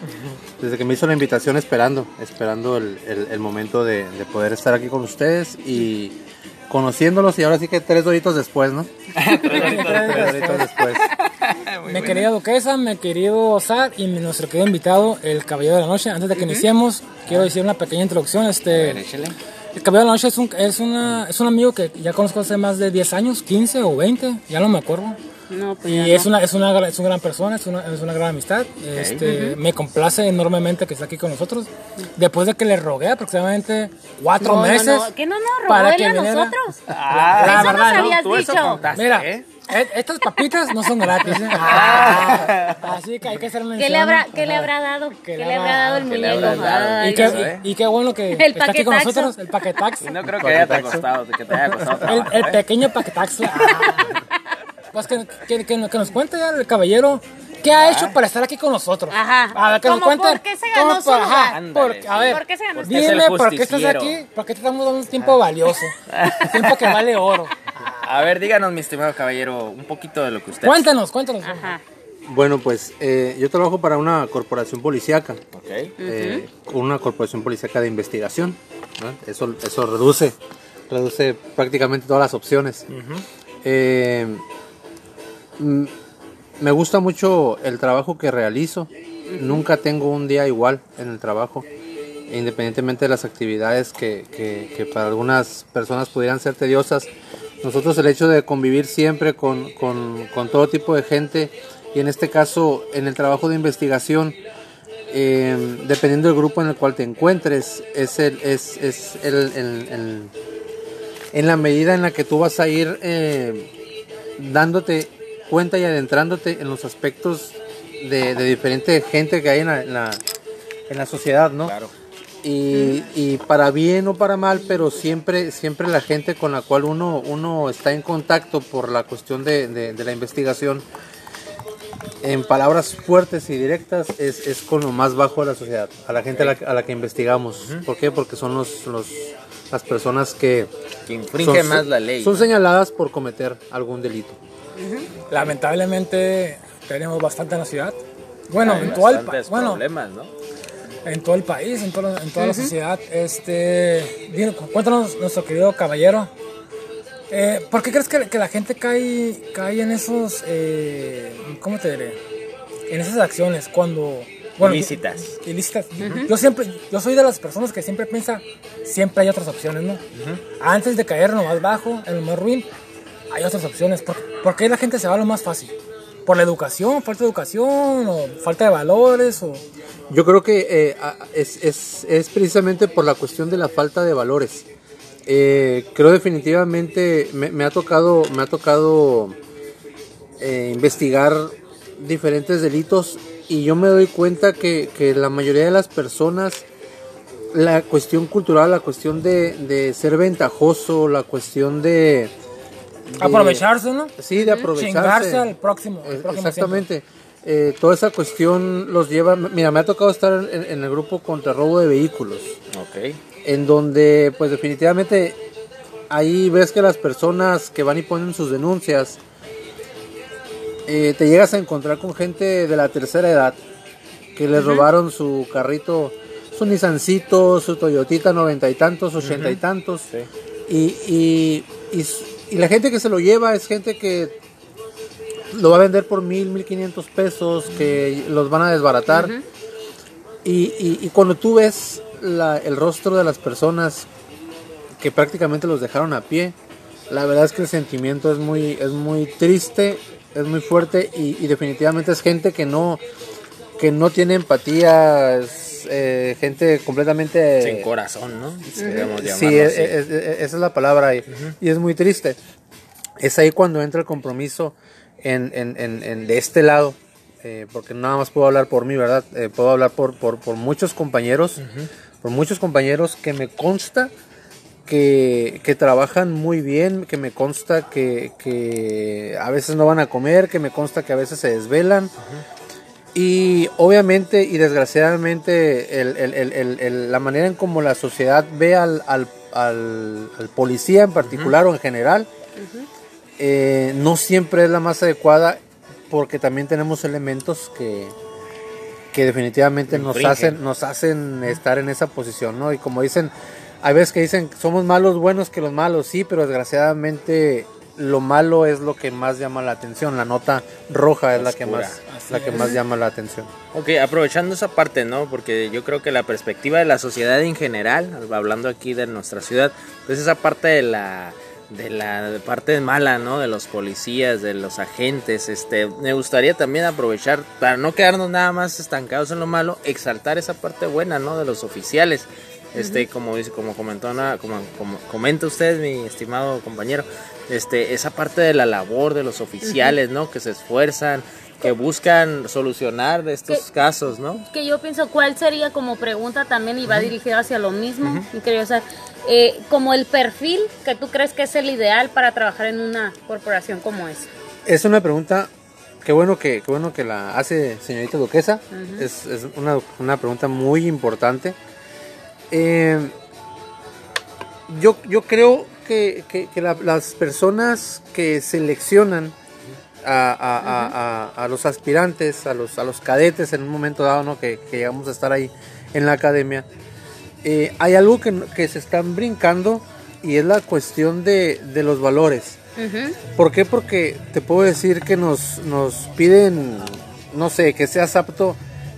desde que me hizo la invitación esperando, esperando el, el- el momento de, de poder estar aquí con ustedes y conociéndolos y ahora sí que tres doritos después, ¿no? tres doritos después. Mi querida Duquesa, mi querido Sar y nuestro querido invitado, el Caballero de la Noche. Antes de que iniciemos, quiero decir una pequeña introducción. Este, el Caballero de la Noche es un, es, una, es un amigo que ya conozco hace más de 10 años, 15 o 20, ya no me acuerdo. No, pues ya Y es no. una, es, una, es una gran persona, es una, es una gran amistad. Este, Me complace enormemente que esté aquí con nosotros. Después de que le rogué aproximadamente cuatro No, meses. no, ¿Qué no nos para que a viniera. nosotros? Ah, la Eso verdad, nos ¿no? habías Tú eso dicho. contaste, Mira, ¿eh? e- estas papitas no son gratis. ¿eh? Ah, así que hay que hacer mención. ¿Qué le habrá, qué le habrá dado? Que ¿Qué le habrá dado el muñeco? Ay, Y qué, Eso, ¿eh? y, y qué bueno que El está aquí con paquetaxo. nosotros, el paquetax. Y no creo que haya te costado, que te haya costado El, ¿eh? pequeño paquetax. Ah. Pues que, que, que, que nos cuente ya el caballero qué ha hecho para estar aquí con nosotros. Ajá. A ver, que nos ¿Cómo cuente. por qué se ganó cómo su por- lugar? ajá, Ándale, porque- a ver, ¿Por qué se ganó su Porque es el dime por qué estás aquí, por qué te estamos dando un tiempo valioso. tiempo que vale oro. A ver, díganos, mi estimado caballero, un poquito de lo que usted Cuéntanos, cuéntanos. Ajá. Bueno, pues eh, yo trabajo para una corporación policíaca. Ok. eh, con una corporación policíaca de investigación. ¿no? Eso, eso reduce, reduce prácticamente todas las opciones. Eh, mm, me gusta mucho el trabajo que realizo. Nunca tengo un día igual en el trabajo, independientemente de las actividades que, para algunas personas pudieran ser tediosas. Nosotros el hecho de convivir siempre con, con- todo tipo de gente y en este caso en el trabajo de investigación, eh, dependiendo del grupo en el cual te encuentres, es, el, es, es el- en la medida en la que tú vas a ir eh, dándote cuenta y adentrándote en los aspectos de, de diferente gente que hay en la, en la, en la sociedad, ¿no? Claro. Y, y para bien o para mal, pero siempre, siempre la gente con la cual uno, uno está en contacto por la cuestión de, de- de la investigación, en palabras fuertes y directas, es, es con lo más bajo de la sociedad, a la gente a la, a la que investigamos. ¿Por qué? Porque son los, los, las personas que Que infringe son- más la ley. Son ¿no? señaladas por cometer algún delito. Lamentablemente tenemos bastante en la ciudad. Bueno, Hay en Bueno, problemas, ¿no? en todo el país, en, todo- en toda la sociedad. Este, cuéntanos, nuestro querido caballero, eh, ¿por qué crees que, que la gente cae, cae en esos, eh, ¿cómo te diré? En esas acciones cuando... Ilícitas. ilícitas. Yo siempre, yo soy de las personas que siempre piensa, siempre hay otras opciones, ¿no? Antes de caer en lo más bajo, en lo más ruin, hay otras opciones. ¿Por, por qué la gente se va a lo más fácil? ¿Por la educación, falta de educación, o falta de valores, o...? Yo creo que eh, es, es- es precisamente por la cuestión de la falta de valores. Eh, creo definitivamente me, me ha tocado me ha tocado eh, investigar diferentes delitos y yo me doy cuenta que, que la mayoría de las personas la cuestión cultural la cuestión de, de ser ventajoso la cuestión de, de- Aprovecharse, ¿no? sí de aprovecharse Chingarse al próximo. al próximo Exactamente. Eh, toda esa cuestión los lleva. Mira, me ha tocado estar en, en el grupo contra robo de vehículos, Ok. en donde, pues, definitivamente ahí ves que las personas que van y ponen sus denuncias, eh, te llegas a encontrar con gente de la tercera edad que les robaron su carrito, su Nissancito, su Toyotita noventa y tantos, ochenta y tantos. Sí. Y, y, y la gente que se lo lleva es gente que lo va a vender por mil, mil quinientos pesos, que los van a desbaratar. y, y- y cuando tú ves la- el rostro de las personas que prácticamente los dejaron a pie, la verdad es que el sentimiento es muy, es muy triste, es muy fuerte y, y definitivamente es gente que no, que no tiene empatía, es eh, gente completamente... Sin corazón, ¿no? Llamarlo Sí, es- es- es- esa es la palabra y, y es muy triste. Es ahí cuando entra el compromiso en, en- en- en- de este lado, eh, porque nada más puedo hablar por mí, ¿verdad? Eh, puedo hablar por, por, por muchos compañeros, por muchos compañeros que me consta que, que trabajan muy bien, que me consta que, que a veces no van a comer, que me consta que a veces se desvelan. Y obviamente y desgraciadamente el- la manera en como la sociedad ve al, al- al- al policía en particular o en general eh, no siempre es la más adecuada porque también tenemos elementos que, que definitivamente nos hacen, nos hacen estar en esa posición, ¿no? Y como dicen, hay veces que dicen somos malos buenos que los malos, sí, pero desgraciadamente lo malo es lo que más llama la atención, la nota roja es la que más Así la que es. más llama la atención. Ok, aprovechando esa parte, ¿no? Porque yo creo que la perspectiva de la sociedad en general, hablando aquí de nuestra ciudad, pues esa parte de la de la parte mala, ¿no? De los policías, de los agentes, este, me gustaría también aprovechar para no quedarnos nada más estancados en lo malo, exaltar esa parte buena, ¿no? De los oficiales. Este, como dice, como comentó, como, como comenta usted, mi estimado compañero, este, esa parte de la labor de los oficiales, ¿no? Que se esfuerzan, que buscan solucionar de estos Que- casos, ¿no? que yo pienso cuál sería como pregunta también y va dirigido hacia lo mismo, mi querido Osar, eh, como el perfil que tú crees que es el ideal para trabajar en una corporación como esa. Es una pregunta, qué bueno que, qué bueno que la hace señorita Duquesa. Es, es una, una pregunta muy importante. Eh, yo, yo creo que, que- que la- las personas que seleccionan a, a- a- a- a los aspirantes, a los, a los cadetes en un momento dado, ¿no? que, que llegamos a estar ahí en la academia, eh, hay algo que, que se están brincando y es la cuestión de, de los valores. ¿Por qué? Porque te puedo decir que nos, nos piden, no sé, que seas apto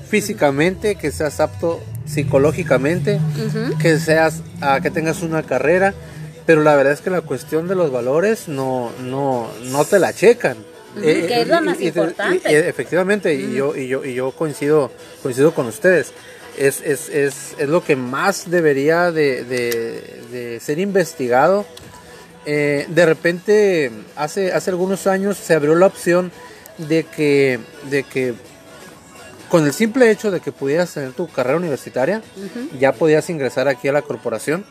físicamente, que seas apto psicológicamente, que seas, ah, que tengas una carrera, pero la verdad es que la cuestión de los valores no, no, no te la checan. Eh, que es lo más importante. y- efectivamente, y yo, y yo, y yo coincido, coincido con ustedes. Es, es, es, es lo que más debería de, de- de ser investigado. Eh, de repente, hace, hace algunos años se abrió la opción de que, de que con el simple hecho de que pudieras tener tu carrera universitaria, ya podías ingresar aquí a la corporación.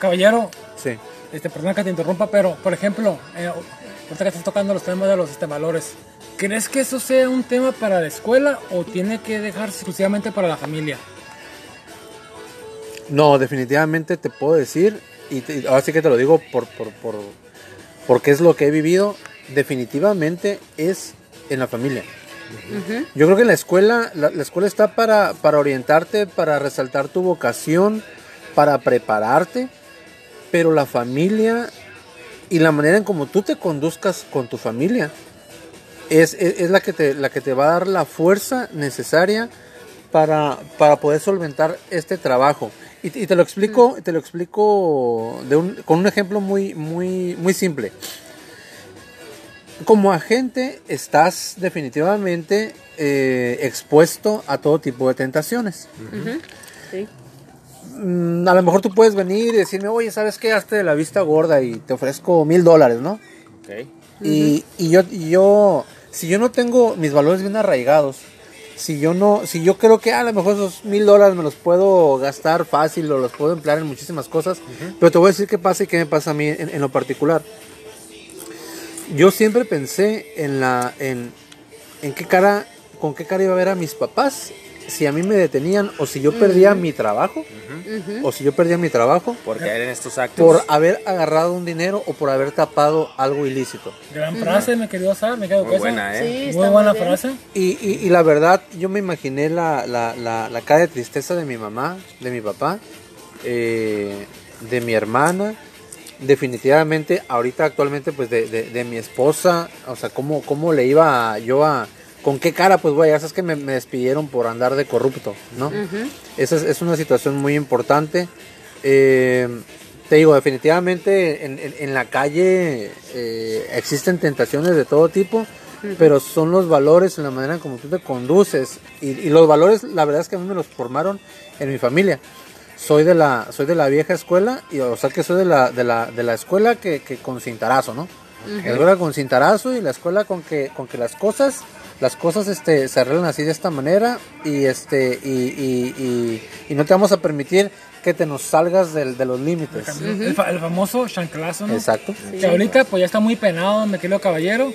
Caballero, Sí. este, perdón que te interrumpa, pero por ejemplo, eh, ahorita que estás tocando los temas de los este, valores, ¿crees que eso sea un tema para la escuela o tiene que dejarse exclusivamente para la familia? No, definitivamente te puedo decir, y te- ahora sí que te lo digo por, por, por, porque es lo que he vivido, definitivamente es en la familia. Yo creo que la escuela, la, la escuela está para, para orientarte, para resaltar tu vocación, para prepararte, pero la familia y la manera en como tú te conduzcas con tu familia es, es, es la, que te, la que te va a dar la fuerza necesaria para, para poder solventar este trabajo. Y, y te lo explico, te lo explico de un- con un ejemplo muy, muy, muy simple. Como agente estás definitivamente eh, expuesto a todo tipo de tentaciones. Sí. Mm, a lo mejor tú puedes venir y decirme, oye, ¿sabes qué? Hazte de la vista gorda y te ofrezco mil dólares, ¿no? Ok. Y, y yo, y yo, si yo no tengo mis valores bien arraigados, si yo no, si yo creo que a lo mejor esos mil dólares me los puedo gastar fácil o los puedo emplear en muchísimas cosas, pero te voy a decir qué pasa y qué me pasa a mí en, en lo particular. Yo siempre pensé en la, en, en qué cara, con qué cara iba a ver a mis papás si a mí me detenían o si yo perdía mi trabajo o si yo perdía mi trabajo Por caer en estos actos. por haber agarrado un dinero o por haber tapado algo ilícito. Gran frase, me querido Sar, me quedo Muy con esa. buena, ¿eh? Sí, Muy está buena bien. frase. Y, y- y la verdad, yo me imaginé la, la, la, la cara de tristeza de mi mamá, de mi papá, eh, de mi hermana, definitivamente ahorita actualmente pues de, de- de mi esposa, o sea, cómo, cómo le iba yo a... ¿Con qué cara? Pues vaya, sabes que me, me despidieron por andar de corrupto, ¿no? Esa es, es una situación muy importante. Eh, te digo, definitivamente en, en- en la calle eh, existen tentaciones de todo tipo, pero son los valores, en la manera en como tú te conduces. Y, y los valores, la verdad es que a mí me los formaron en mi familia. Soy de la, soy de la vieja escuela, y o sea que soy de la, de la, de la escuela que, que con cintarazo, ¿no? La escuela con cintarazo y la escuela con que, con que las cosas, las cosas este, se arreglan así de esta manera y este, y, y, y, y no te vamos a permitir que te nos salgas del- de los límites. el, fa- el famoso chanclazo, ¿no? Exacto. Que ahorita pues ya está muy penado, me querido caballero.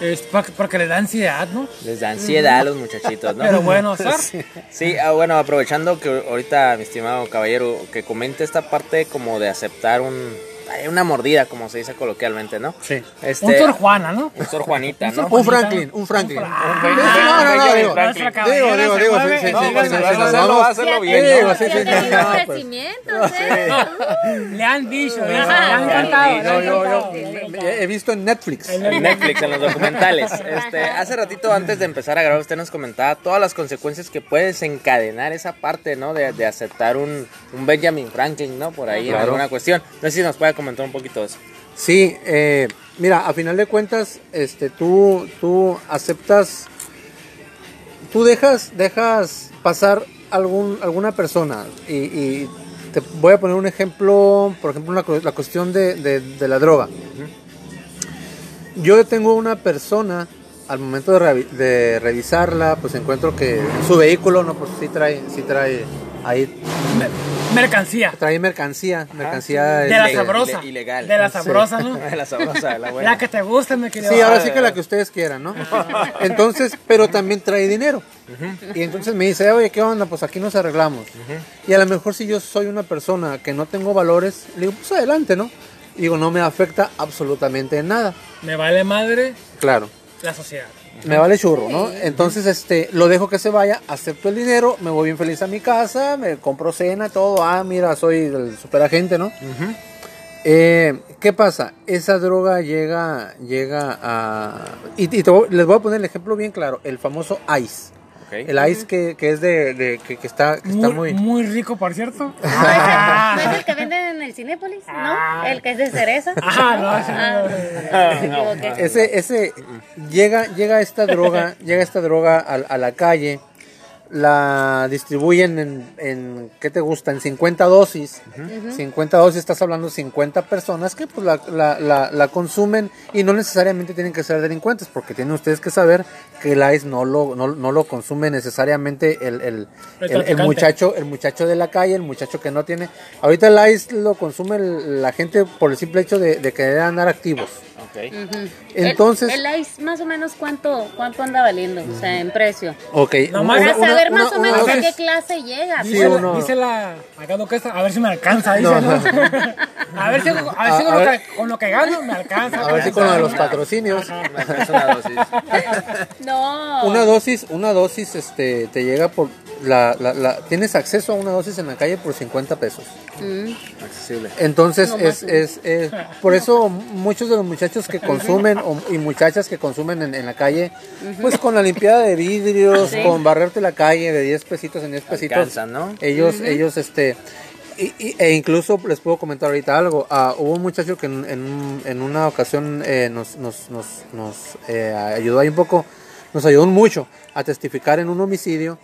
Es porque le da ansiedad, ¿no? Les da ansiedad a los muchachitos, ¿no? Pero bueno, Sar. Sí, ah, bueno, aprovechando que ahorita, mi estimado caballero, que comente esta parte como de aceptar un una mordida, como se dice coloquialmente, ¿no? Sí. Este, Un Sor Juana, ¿no? un Sor Juanita, ¿no? Un Franklin, un Franklin. Ah, Sí, sí, no, no, no, digo, Franklin. digo, digo, mueve, sí, sí, no, sí, sí, sí, vamos sí, a sí, hacerlo. bien. Sí, sí, sí. Le han dicho, le han yo, yo he visto en Netflix. En Netflix, en los documentales. Este, hace ratito antes de empezar a grabar, usted nos comentaba todas las consecuencias que puede desencadenar esa parte, ¿no? De, de aceptar un, un Benjamin Franklin, ¿no? Por ahí alguna cuestión. No sé si nos puede comentar un poquito eso. Sí, eh, mira, a final de cuentas, este, tú, tú aceptas, tú dejas, dejas pasar algún, alguna persona y, te voy a poner un ejemplo, por ejemplo, la, cu- la cuestión de, de- la droga. Yo detengo a una persona al momento de, revi- de revisarla, pues encuentro que su vehículo, no, pues sí trae, sí trae ahí, Mercancía. trae mercancía, mercancía. De la sabrosa. ile- ilegal. De la Sí. sabrosa, ¿no? De la sabrosa, de la buena. La que te gusta, me querido. Sí, ahora sí que la que ustedes quieran, ¿no? Entonces, pero también trae dinero. Y entonces me dice, oye, ¿qué onda? Pues aquí nos arreglamos. Y a lo mejor si yo soy una persona que no tengo valores, le digo, pues adelante, ¿no? Y digo, no me afecta absolutamente en nada. Me vale madre Claro, la sociedad. Me vale churro, ¿no? Entonces, este, lo dejo que se vaya, acepto el dinero, me voy bien feliz a mi casa, me compro cena, todo. Ah, mira, soy el superagente, ¿no? Eh, ¿Qué pasa? Esa droga llega, llega a... Y, y te voy- les voy a poner el ejemplo bien claro, el famoso ICE. El ICE que, que es de, de- que, que está, que está Muy, muy... muy rico, por cierto. ¿No es, el, no es el que venden en el Cinépolis? Ah. ¿No? El que es de cereza. Ajá, no, ese Ah, equivoqué. Ese, ese, llega, llega esta droga, llega esta droga a, a la calle, la distribuyen en, en, ¿qué te gusta? En 50 dosis. 50 dosis, estás hablando de 50 personas que pues la, la, la, la consumen y no necesariamente tienen que ser delincuentes, porque tienen ustedes que saber que el ICE no lo, no, no lo consume necesariamente el, el, El muchacho, el muchacho de la calle, el muchacho que no tiene. Ahorita el ICE lo consume la gente por el simple hecho de, de querer andar activos. Ok. Entonces, El, el ice, más o menos, ¿cuánto, cuánto anda valiendo? O sea, en precio. ok. Para una- saber una- más o una menos a qué clase llega. Sí, Dice, la- uno- dice la acá duquesa, a ver si me alcanza, dice, No. ¿no? a ver si, a ver si A- con, a lo ver. que, con lo que gano me alcanza. A ver si con lo de los patrocinios. Es una dosis. No. Una dosis, una dosis este, te llega por... La, la, la- tienes acceso a una dosis en la calle por 50 pesos. Mm. Accesible. Entonces, No es, es, es- por eso muchos de los muchachos que consumen o- y muchachas que consumen en, en la calle, pues con la limpiada de vidrios, Sí. con barrerte la calle de 10 pesitos en 10 pesitos, Alcanzan, ¿no? ellos, ellos, este, y- y- e incluso les puedo comentar ahorita algo. Ah, hubo un muchacho que en, en- en una ocasión eh, nos, nos, nos, nos, eh, ayudó ahí un poco, nos ayudó mucho a testificar en un homicidio.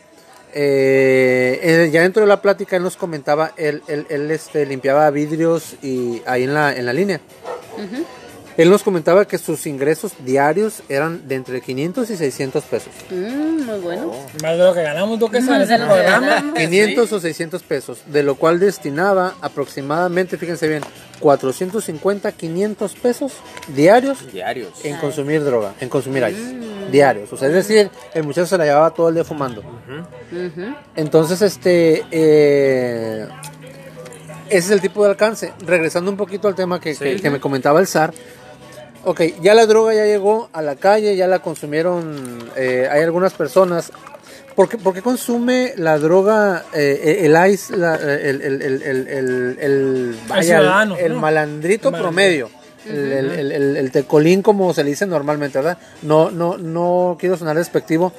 Eh, eh, ya dentro de la plática él nos comentaba, él, él, este, limpiaba vidrios y ahí en la, en la línea. Él nos comentaba que sus ingresos diarios eran de entre 500 y 600 pesos. Mm, muy bueno. Más de lo que ganamos lo que programa. ganamos. 500 o 600 pesos, de lo cual destinaba aproximadamente, fíjense bien, 450, 500 pesos diarios Diarios. en consumir droga, en consumir ice, diarios. O sea, es decir, el muchacho se la llevaba todo el día fumando. Entonces, este, eh, ese es el tipo de alcance. Regresando un poquito al tema que, que- que me comentaba el SAR. Ok, ya la droga ya llegó a la calle, ya la consumieron, eh, hay algunas personas. ¿Por qué, por qué consume la droga, eh, el ICE, la- el, el, el, el, el- el- vaya, ciudadano, el ¿no? malandrito promedio? El, el- el- tecolín, como se le dice normalmente, ¿verdad? No, no, no quiero sonar despectivo,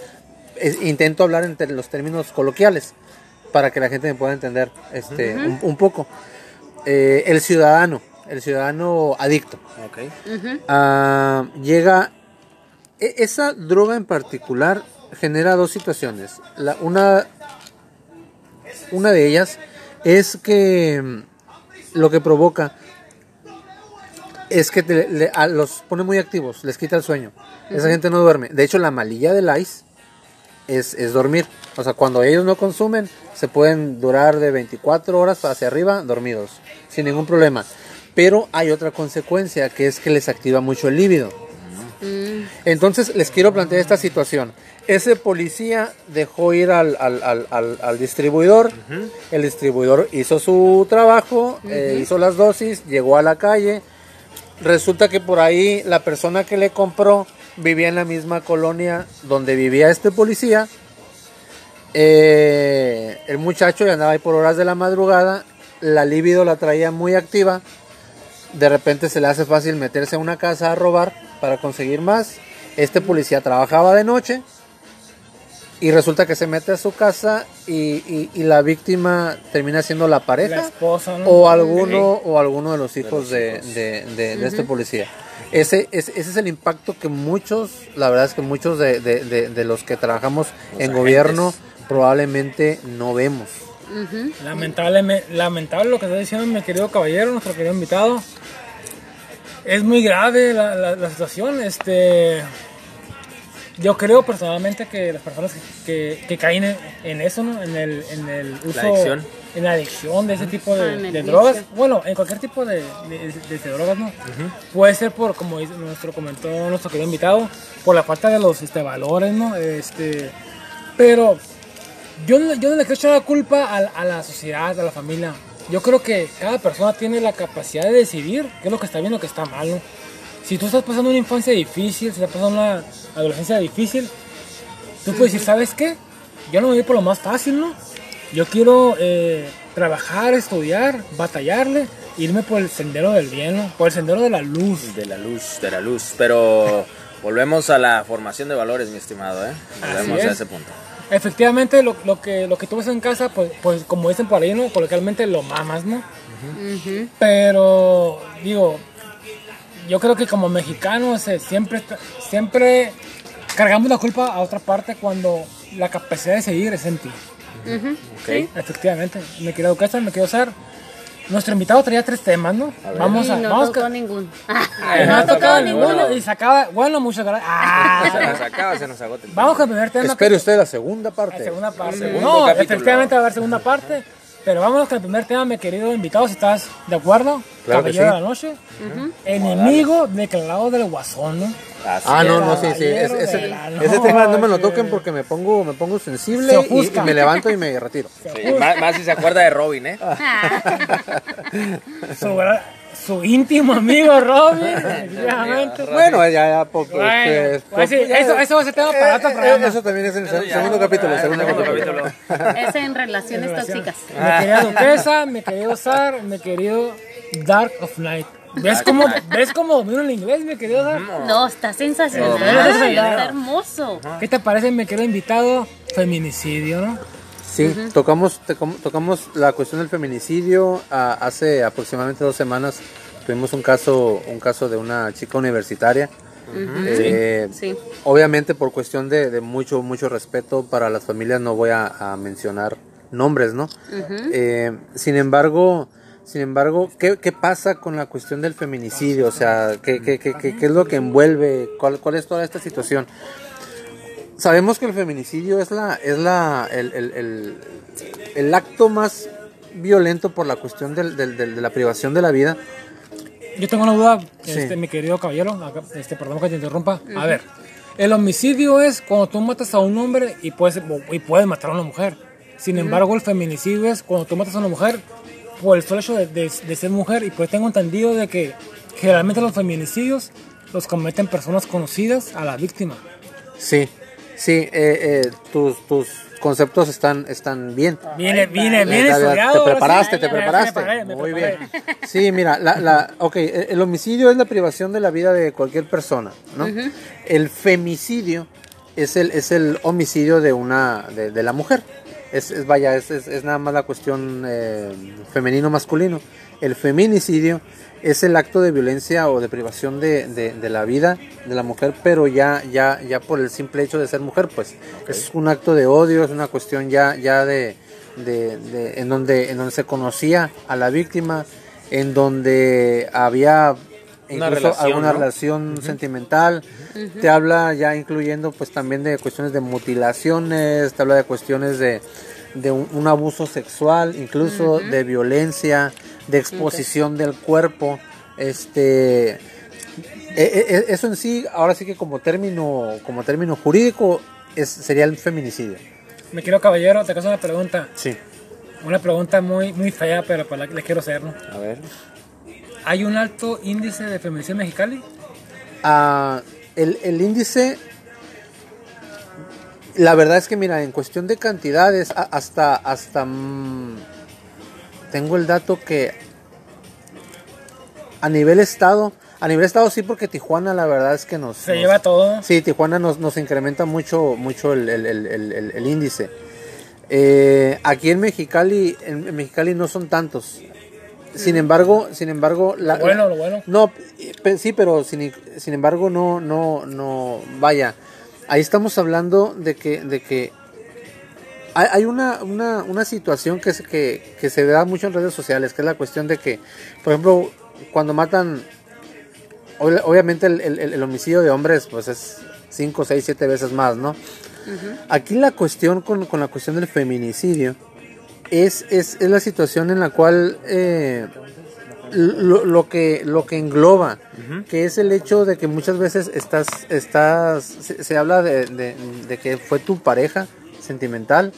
es- intento hablar entre los términos coloquiales para que la gente me pueda entender este, un, un poco. Eh, el ciudadano, el ciudadano adicto, ah, llega, e- esa droga en particular genera dos situaciones. La, una, una de ellas es que mm, lo que provoca es que te- le- a- los pone muy activos, les quita el sueño. Esa gente no duerme. De hecho, la malilla del ice es, es dormir. O sea, cuando ellos no consumen, se pueden durar de 24 horas hacia arriba dormidos, sin ningún problema. Pero hay otra consecuencia, que es que les activa mucho el líbido. Entonces, les quiero plantear esta situación. Ese policía dejó ir al, al- al- al- al distribuidor, el distribuidor hizo su trabajo, eh, hizo las dosis, llegó a la calle, Resulta que por ahí la persona que le compró vivía en la misma colonia donde vivía este policía. Eh, el muchacho ya andaba ahí por horas de la madrugada. La libido la traía muy activa. De repente se le hace fácil meterse a una casa a robar para conseguir más. Este policía trabajaba de noche. Y resulta que se mete a su casa y, y- y la víctima termina siendo la pareja La esposa, ¿no? o alguno o alguno de los hijos de, de- de- de este policía. Ese, ese, ese es el impacto que muchos, la verdad es que muchos de, de- de- de los que trabajamos en agentes. gobierno probablemente no vemos. Lamentable, lamentable lo que está diciendo mi querido caballero, nuestro querido invitado. Es muy grave la, la- la situación. Este, yo creo personalmente que las personas que, que- que caen en, en eso, ¿no? en, el, en el uso, adicción. en la adicción de ese tipo Ah, de, vicio. drogas, bueno, en cualquier tipo de, de- de- de drogas, ¿no? Puede ser por, como nuestro comentó nuestro querido invitado, por la falta de los este, valores, ¿no? Este, pero yo no, yo no le quiero echar la culpa a, a la sociedad, a la familia. Yo creo que cada persona tiene la capacidad de decidir qué es lo que está bien y lo que está mal. ¿no? Si tú estás pasando una infancia difícil, si estás pasando una adolescencia difícil, tú puedes decir, ¿sabes qué? Yo no me voy por lo más fácil, ¿no? Yo quiero eh, trabajar, estudiar, batallarle, irme por el sendero del bien, ¿no? Por el sendero de la luz. De la luz, de la luz. Pero volvemos a la formación de valores, mi estimado, ¿eh? Volvemos Así a es. ese punto. Efectivamente, lo, lo que, lo que tú ves en casa, pues, pues como dicen por ahí, ¿no? Coloquialmente lo mamas, ¿no? Pero, digo, yo creo que como mexicanos eh, siempre, siempre cargamos la culpa a otra parte cuando la capacidad de seguir es en ti. Ok. Efectivamente, me quiero educar, me quiero usar. Nuestro invitado traía tres temas, ¿no? Vamos Y a... no vamos tocó ninguno. no ha tocado ninguno. ninguno y sacaba... Bueno, muchas gracias. Ah, Se nos acaba, se nos agota. vamos con el primer tema. Espere usted la segunda La parte. segunda parte. Segundo no, capítulo. efectivamente va a haber segunda parte. Pero vámonos con el primer tema, mi querido invitado, si estás de acuerdo. Claro que Caballero sí. de la noche. Enemigo declarado del guasón, ¿no? Así Ah, no, no, sí, sí. es- ese, tema no me lo toquen porque me pongo, me pongo sensible Se y, me levanto y me retiro. Sí, más, más si se acuerda de Robin, ¿eh? Su, su íntimo amigo Robin, definitivamente. Bueno, ya, ya, po- po- Bueno, pues, pues sí, ya- eso, eso va a ser tema para otro eh, programa. Eso también es en el segundo capítulo. Ah, segundo segundo capítulo. Es en relaciones tóxicas. Mi querida Duquesa, mi querido Zar, mi querido Dark of Night. ¿Ves cómo, ¿Ves cómo domino el inglés, mi querido Zar? No, está sensacional. No. Está hermoso. ¿Qué te parece, mi querido invitado? Feminicidio, ¿no? Sí, tocamos, tocam- tocamos la cuestión del feminicidio hace aproximadamente dos semanas. Tuvimos un caso, un caso de una chica universitaria. Eh, Sí. Obviamente por cuestión de, de mucho, mucho respeto para las familias no voy a, a mencionar nombres, ¿no? Eh, sin embargo, sin embargo, ¿qué, qué pasa con la cuestión del feminicidio? O sea, ¿qué, qué, qué, qué- qué es lo que envuelve? ¿Cuál, ¿Cuál es toda esta situación? Sabemos que el feminicidio es la, es la, el, el- el- el acto más violento por la cuestión del- del- del- de la privación de la vida. Yo tengo una duda, Sí. este, mi querido caballero, este, perdón que te interrumpa. A ver, el homicidio es cuando tú matas a un hombre y puedes, y puedes matar a una mujer. Sin embargo, el feminicidio es cuando tú matas a una mujer por el solo hecho de, de- de ser mujer. Y pues tengo entendido de que generalmente los feminicidios los cometen personas conocidas a la víctima. Sí, sí, eh, eh, tus, tus conceptos están, están bien. Viene, viene, viene estudiado. te preparaste, te preparaste. preparé, me Muy bien. Sí, mira, la, la, ok, el el homicidio es la privación de la vida de cualquier persona, ¿no? El femicidio es el, es el homicidio de una, de, de la mujer. Es, es vaya, es, es, es nada más la cuestión eh, femenino-masculino. El feminicidio es el acto de violencia o de privación de, de- de la vida de la mujer, pero ya, ya, ya por el simple hecho de ser mujer, pues es un acto de odio, es una cuestión ya, ya de, de- de- en donde, en donde se conocía a la víctima, en donde había Una incluso relación, alguna ¿no? relación sentimental, te habla ya incluyendo pues también de cuestiones de mutilaciones, te habla de cuestiones de, de un, un abuso sexual, incluso de violencia, de exposición del cuerpo, este e- e- e- eso en sí, ahora sí que como término, como término jurídico, es, sería el feminicidio. Mi querido caballero, te hago una pregunta. Sí. Una pregunta muy, muy fea, pero pues la, la quiero hacer, ¿no? A ver. ¿Hay un alto índice de feminicidio en Mexicali? Ah, el, el índice, la verdad es que mira, en cuestión de cantidades, hasta, hasta, mm, tengo el dato que a nivel estado, a nivel estado sí, porque Tijuana la verdad es que nos... Se nos- lleva todo. Sí, Tijuana nos, nos incrementa mucho, mucho el, el- el- el- índice. Eh, aquí en Mexicali, en, en Mexicali no son tantos. Sin embargo, sin embargo, la, Lo bueno, lo bueno. no, sí, pero sin, sin embargo no, no, no, vaya. Ahí estamos hablando de que, de que hay, una, una, una situación que se, que, que se da mucho en redes sociales, que es la cuestión de que, por ejemplo, cuando matan, ob- obviamente el, el- el homicidio de hombres, pues es 5, 6, 7 veces más, ¿no? Aquí la cuestión con, con la cuestión del feminicidio es, es, es la situación en la cual eh, lo, lo que, lo que engloba, que es el hecho de que muchas veces estás, estás se, se habla de, de- de que fue tu pareja sentimental,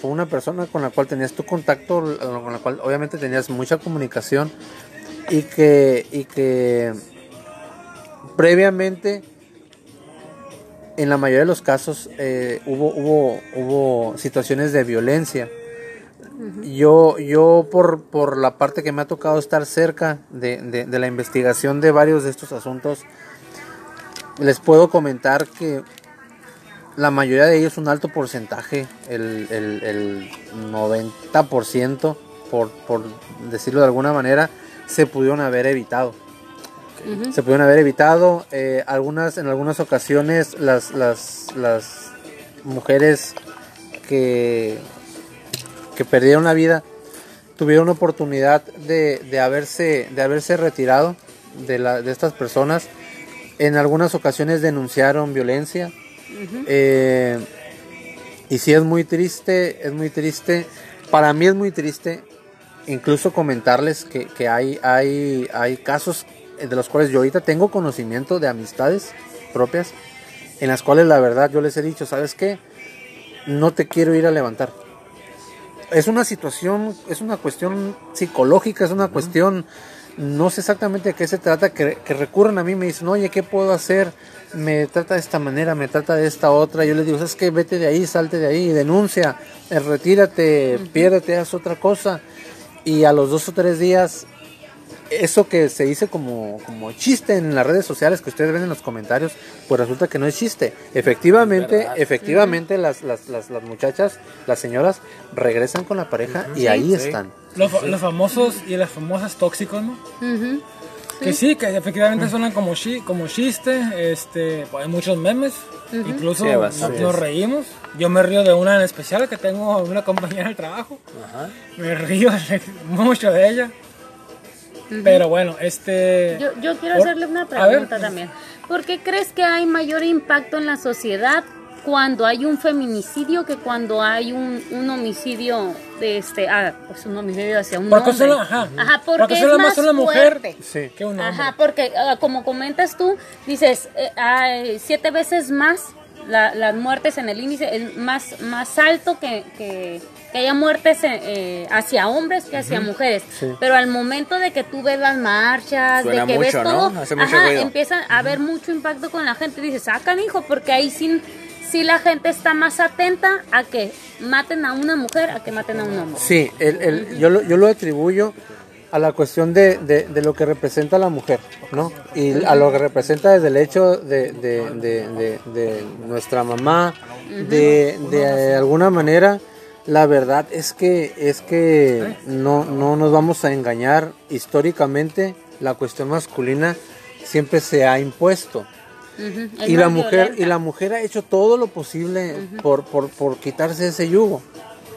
fue una persona con la cual tenías tu contacto, con la cual obviamente tenías mucha comunicación y que, y que previamente en la mayoría de los casos eh, hubo, hubo, hubo situaciones de violencia. Yo, yo por, por la parte que me ha tocado estar cerca de, de- de la investigación de varios de estos asuntos, les puedo comentar que la mayoría de ellos, un alto porcentaje, el, el, el 90%, por, por decirlo de alguna manera, se pudieron haber evitado se pudieron haber evitado. eh, algunas, en algunas ocasiones las, las, las mujeres que, que perdieron la vida tuvieron oportunidad de, de haberse, de haberse retirado de, la, de estas personas. En algunas ocasiones denunciaron violencia. Eh, y sí es muy triste, es muy triste. Para mí es muy triste incluso comentarles que, que hay, hay, hay casos de los cuales yo ahorita tengo conocimiento de amistades propias, en las cuales la verdad yo les he dicho, ¿sabes qué? No te quiero ir a levantar. Es una situación, es una cuestión psicológica, es una cuestión, no sé exactamente de qué se trata, que, que recurren a mí, me dicen, oye, ¿qué puedo hacer? Me trata de esta manera, me trata de esta otra. Yo les digo, ¿sabes qué? Vete de ahí, salte de ahí, denuncia, eh, retírate, piérdete, haz otra cosa. Y a los dos o tres días eso que se dice como, como chiste en las redes sociales que ustedes ven en los comentarios, pues resulta que no es chiste. Efectivamente, efectivamente las, las, las, las muchachas, las señoras, regresan con la pareja y ahí sí. están. Los, los famosos y las famosas tóxicos, ¿no? Que sí, que efectivamente suenan como, chi, como chiste, este, pues hay muchos memes, incluso Sí, nos, nos reímos. Yo me río de una en especial que tengo una compañera del trabajo, me río mucho de ella. Pero bueno, este... Yo, yo quiero Por- hacerle una pregunta también. ¿Por qué crees que hay mayor impacto en la sociedad cuando hay un feminicidio que cuando hay un, un homicidio de este, ah, pues un homicidio hacia un Porque hombre? solo, ajá, Ajá, porque, porque es solo más una mujer fuerte. Sí. que un hombre. Ajá, porque ah, como comentas tú, dices, eh, hay siete veces más la- las muertes en el índice, es más, más alto que, que, que haya muertes eh, eh, hacia hombres que hacia mujeres. Sí. Pero al momento de que tú ves las marchas, Suena de que ves todo, ¿no? Ajá, empieza a haber mucho impacto con la gente. Dices, sacan hijo, porque ahí sí, sí la gente está más atenta a que maten a una mujer, a que maten a un hombre. Sí, el, el- yo, lo, yo lo atribuyo a la cuestión de, de- de lo que representa la mujer, ¿no? Y a lo que representa desde el hecho de- de nuestra mamá, de, de alguna manera, la verdad es que, es que no, no nos vamos a engañar, históricamente la cuestión masculina siempre se ha impuesto. Y la mujer y la mujer ha hecho todo lo posible por, por, por quitarse ese yugo.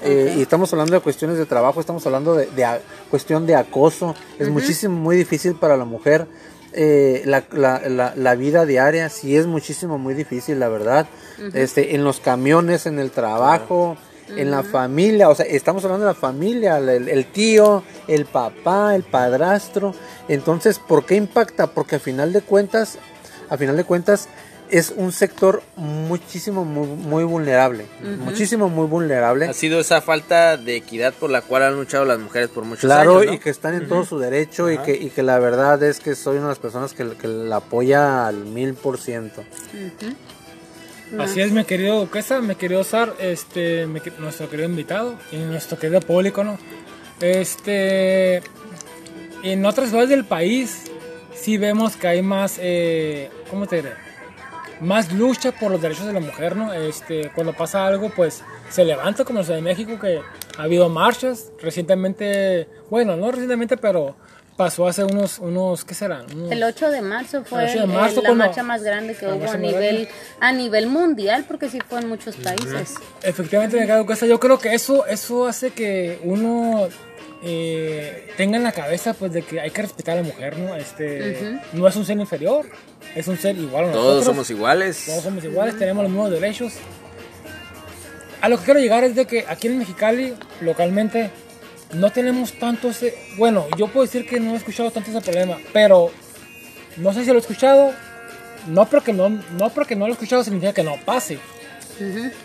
Eh, y estamos hablando de cuestiones de trabajo estamos hablando de, de a- cuestión de acoso. Es muchísimo muy difícil para la mujer eh, la, la, la, la vida diaria. Sí es muchísimo muy difícil la verdad. Este en los camiones en el trabajo en la familia, o sea, estamos hablando de la familia, el, el tío, el papá, el padrastro. Entonces, ¿por qué impacta? Porque a final de cuentas, a final de cuentas, es un sector muchísimo, muy, muy vulnerable. Muchísimo, muy vulnerable. Ha sido esa falta de equidad por la cual han luchado las mujeres por muchos Claro, años, ¿no? y que están en todo su derecho y que, y que la verdad es que soy una de las personas que, que la apoya al mil por ciento. Así es, mi querido Duquesa, mi querido Sar, este, mi nuestro querido invitado y nuestro querido público, ¿no? Este, en otras ciudades del país sí vemos que hay más, eh, ¿cómo te diré? Más lucha por los derechos de la mujer, ¿no? Este, cuando pasa algo, pues se levanta como en la Ciudad de México, que ha habido marchas recientemente, bueno, no recientemente, pero pasó hace unos, unos ¿qué serán? Unos- El 8 de marzo fue El 8 de marzo, la marcha más grande que la hubo a nivel, a nivel mundial, porque sí fue en muchos países. Efectivamente, me con eso. Yo creo que eso, eso hace que uno eh, tenga en la cabeza pues de que hay que respetar a la mujer, ¿no? Este, no es un ser inferior, es un ser igual a Todos nosotros. somos iguales. Todos somos iguales, tenemos los mismos derechos. A lo que quiero llegar es de que aquí en Mexicali, localmente, no tenemos tanto ese... Bueno, yo puedo decir que no he escuchado tanto ese problema, pero no sé si lo he escuchado. No porque no, no porque no lo he escuchado significa que no pase.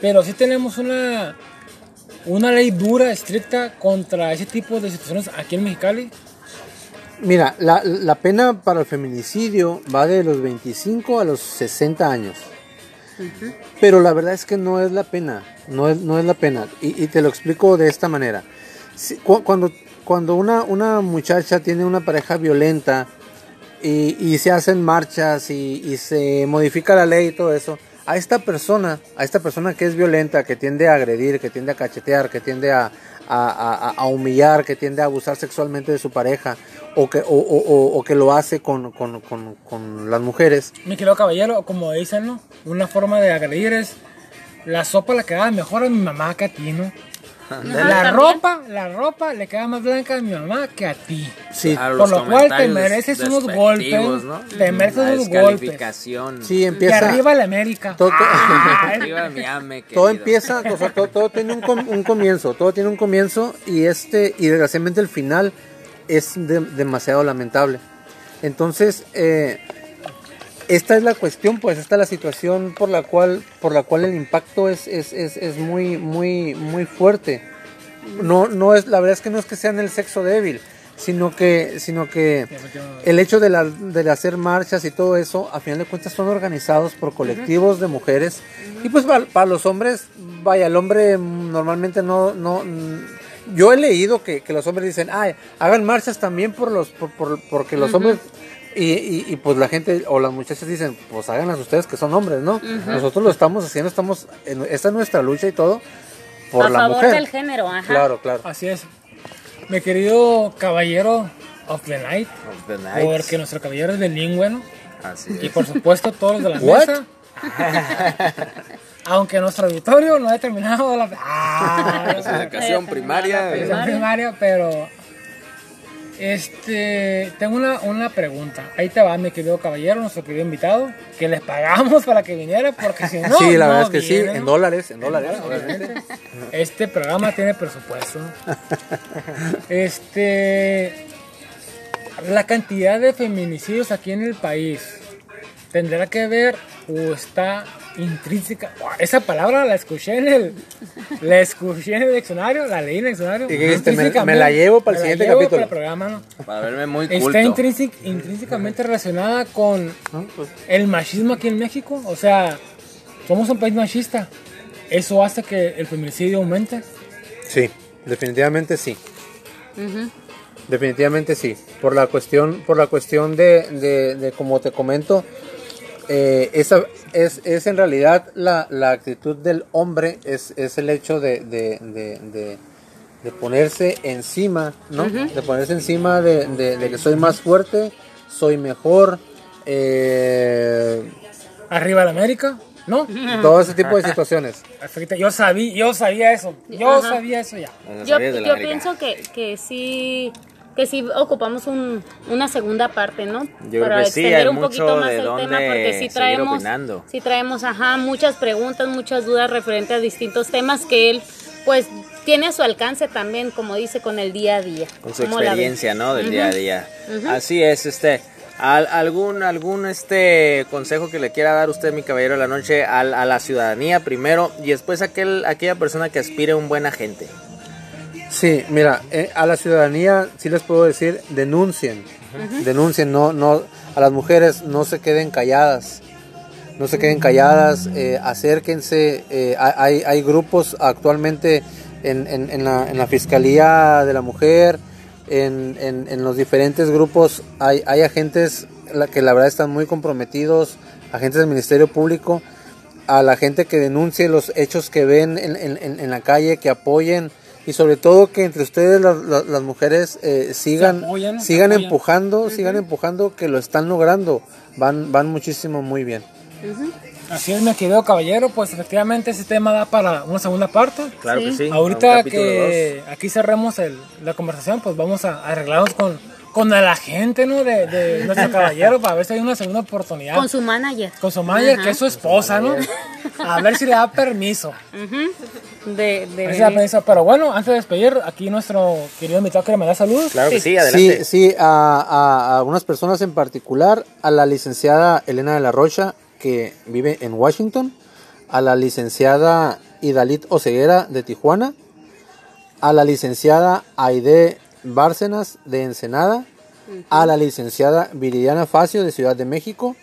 Pero sí tenemos una, una ley dura, estricta contra ese tipo de situaciones aquí en Mexicali. Mira, la, la pena para el feminicidio va de los 25 a los 60 años. Pero la verdad es que no es la pena, no es, no es la pena. Y, y te lo explico de esta manera. Cuando cuando una, una muchacha tiene una pareja violenta y, y se hacen marchas y, y se modifica la ley y todo eso, a esta persona, a esta persona que es violenta, que tiende a agredir, que tiende a cachetear, que tiende a, a, a- a humillar, que tiende a abusar sexualmente de su pareja o que, o, o- o- que lo hace con, con- con- con las mujeres, Mi querido caballero, como dicen, ¿no? Una forma de agredir es la sopa le queda mejor a mi mamá que a ti, ¿no? La también. ropa, la ropa le queda más blanca a mi mamá que a ti. Sí, Por lo cual te mereces unos golpes. ¿no? Te mereces La unos golpes. sí Y empieza. arriba la América. todo- Arriba mi ame, todo empieza, o sea, todo, todo tiene un, com- un comienzo, todo tiene un comienzo y este, y desgraciadamente el final es de- demasiado lamentable. Entonces, eh, esta es la cuestión, pues, esta es la situación por la cual, por la cual el impacto es, es, es, es muy, muy, muy fuerte. No, no es, la verdad es que no es que sean el sexo débil, sino que, sino que el hecho de, la, de hacer marchas y todo eso, a final de cuentas son organizados por colectivos de mujeres. Y pues para, para los hombres, vaya, el hombre normalmente no, no, yo he leído que, que los hombres dicen, ay, hagan marchas también por los, por, por- porque los hombres, y, y, y, pues la gente o las muchachas dicen, pues háganlas ustedes que son hombres, ¿no? Nosotros lo estamos haciendo, estamos, en, esta es nuestra lucha y todo, por a la favor mujer. del género, ajá. Claro, claro. Así es. Mi querido caballero of the night. Of the night. Porque nuestro caballero es de lingüe, ¿no? Así Y es. por supuesto todos los de la What? mesa. Aunque nuestro auditorio no ha terminado la, ah, La educación primaria. La primaria. primaria, pero este tengo una, una pregunta. Ahí te va, mi querido caballero, nuestro querido invitado, que les pagamos para que viniera, porque si no, sí, la no verdad es que sí, en dólares, en dólares, obviamente. Este programa tiene presupuesto. Este. La cantidad de feminicidios aquí en el país tendrá que ver o está intrínseca. Esa palabra la escuché en el. La escuché en el diccionario, la leí en el diccionario. ¿Y qué dijiste? Me- la llevo para el siguiente llevo capítulo. para el programa, ¿no? Para verme muy Está culto. intrínsic- intrínsecamente relacionada con. Pues, el machismo aquí en México. O sea, somos un país machista. Eso hace que el feminicidio aumente. sí, definitivamente sí. Definitivamente sí. Por la cuestión, por la cuestión de, de, de como te comento, eh, esa es, es en realidad la, la actitud del hombre, es, es el hecho de, de, de, de- de ponerse encima, ¿no? De ponerse encima de, de- de que soy más fuerte, soy mejor, eh, Arriba la América, ¿no? todo ese tipo de situaciones. Yo sabía, yo sabía eso. Yo Ajá. sabía eso ya. Yo, yo pienso que, que sí que sí ocupamos un, una segunda parte, ¿no? Yo creo que sí, hay mucho de el tema porque sí traemos opinando. sí traemos ajá muchas preguntas, muchas dudas referentes a distintos temas que él pues tiene a su alcance también, como dice, con el día a día. con su experiencia, ¿no? Del día a día. Así es, este. al- algún algún este consejo que le quiera dar usted, mi caballero de la noche, al- a, la ciudadanía primero y después a aquel, aquella persona que aspire a un buen agente. Sí, mira, eh, a la ciudadanía sí les puedo decir, denuncien, denuncien, no, no, a las mujeres no se queden calladas, no se queden calladas, eh, acérquense, eh, hay, hay grupos actualmente en, en- en la, en la Fiscalía de la Mujer, en, en- en los diferentes grupos, hay, hay agentes que la verdad están muy comprometidos, agentes del Ministerio Público, a la gente que denuncie los hechos que ven en, en- en- en la calle, que apoyen y sobre todo que entre ustedes las, las- las mujeres eh, sigan, apoyan, sigan empujando, sigan empujando, que lo están logrando, van, van muchísimo muy bien. Así es, mi querido caballero, pues efectivamente ese tema da para una segunda parte. Claro Sí. que sí. Ahorita que aquí cerremos el- la conversación, pues vamos a arreglarnos con, con la gente, ¿no? De, de nuestro caballero para ver si hay una segunda oportunidad. Con su manager. Con su manager, que es su esposa, ¿no? A ver si le da permiso. De, de A ver si le da permiso. Pero bueno, antes de despedir, aquí nuestro querido invitado que me da saludos. Claro que sí, Sí, adelante. sí, a, a, a unas personas en particular, a la licenciada Elena de la Rocha, que vive en Washington, a la licenciada Idalit Oceguera de Tijuana, a la licenciada Aide Bárcenas de Ensenada, a la licenciada Viridiana Facio de Ciudad de México,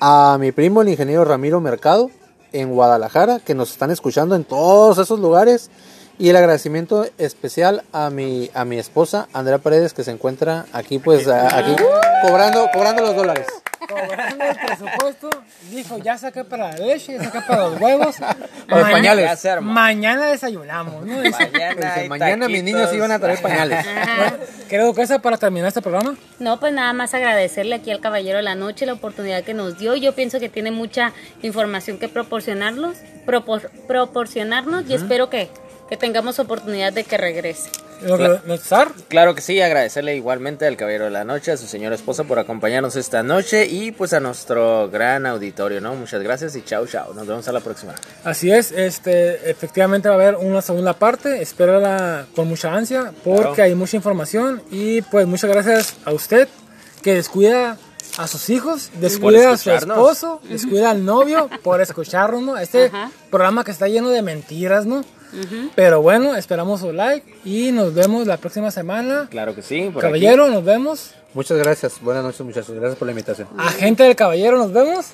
a mi primo el ingeniero Ramiro Mercado en Guadalajara, que nos están escuchando en todos esos lugares. Y el agradecimiento especial a mi, a mi esposa, Andrea Paredes, que se encuentra aquí, pues, a- aquí, cobrando, cobrando los dólares. Cobrando el presupuesto, dijo, ya saqué para la leche, ya saqué para los huevos. Para los pañales. Mañana desayunamos, ¿no? Mañana, Dice, hay mañana mis niños iban a traer pañales. querido Duquesa, para terminar este programa, No, pues nada más agradecerle aquí al Caballero de la Noche la oportunidad que nos dio. Yo pienso que tiene mucha información que proporcionarlos, propor- proporcionarnos y espero que, que tengamos oportunidad de que regrese. ¿Lo- lo- lo- César? Claro que sí, agradecerle igualmente al Caballero de la Noche, a su señora esposa por acompañarnos esta noche y pues a nuestro gran auditorio, ¿no? Muchas gracias y chao, chao. Nos vemos a la próxima. Así es, este, efectivamente va a haber una segunda parte, espérala con mucha ansia porque Claro. hay mucha información y pues muchas gracias a usted que descuida a sus hijos, descuida a su esposo, descuida al novio por escucharnos, ¿no? Este Ajá. programa que está lleno de mentiras, ¿no? Pero bueno, esperamos su like y nos vemos la próxima semana. Claro que sí, por aquí. Caballero, nos vemos. Muchas gracias. Buenas noches, muchachos. Gracias por la invitación. Agente del caballero, nos vemos.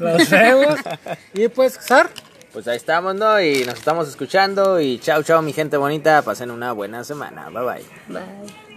Nos vemos. Y pues, Sar. Pues ahí estamos, ¿no? Y nos estamos escuchando y chao, chao, mi gente bonita. Pasen una buena semana. Bye, bye. Bye.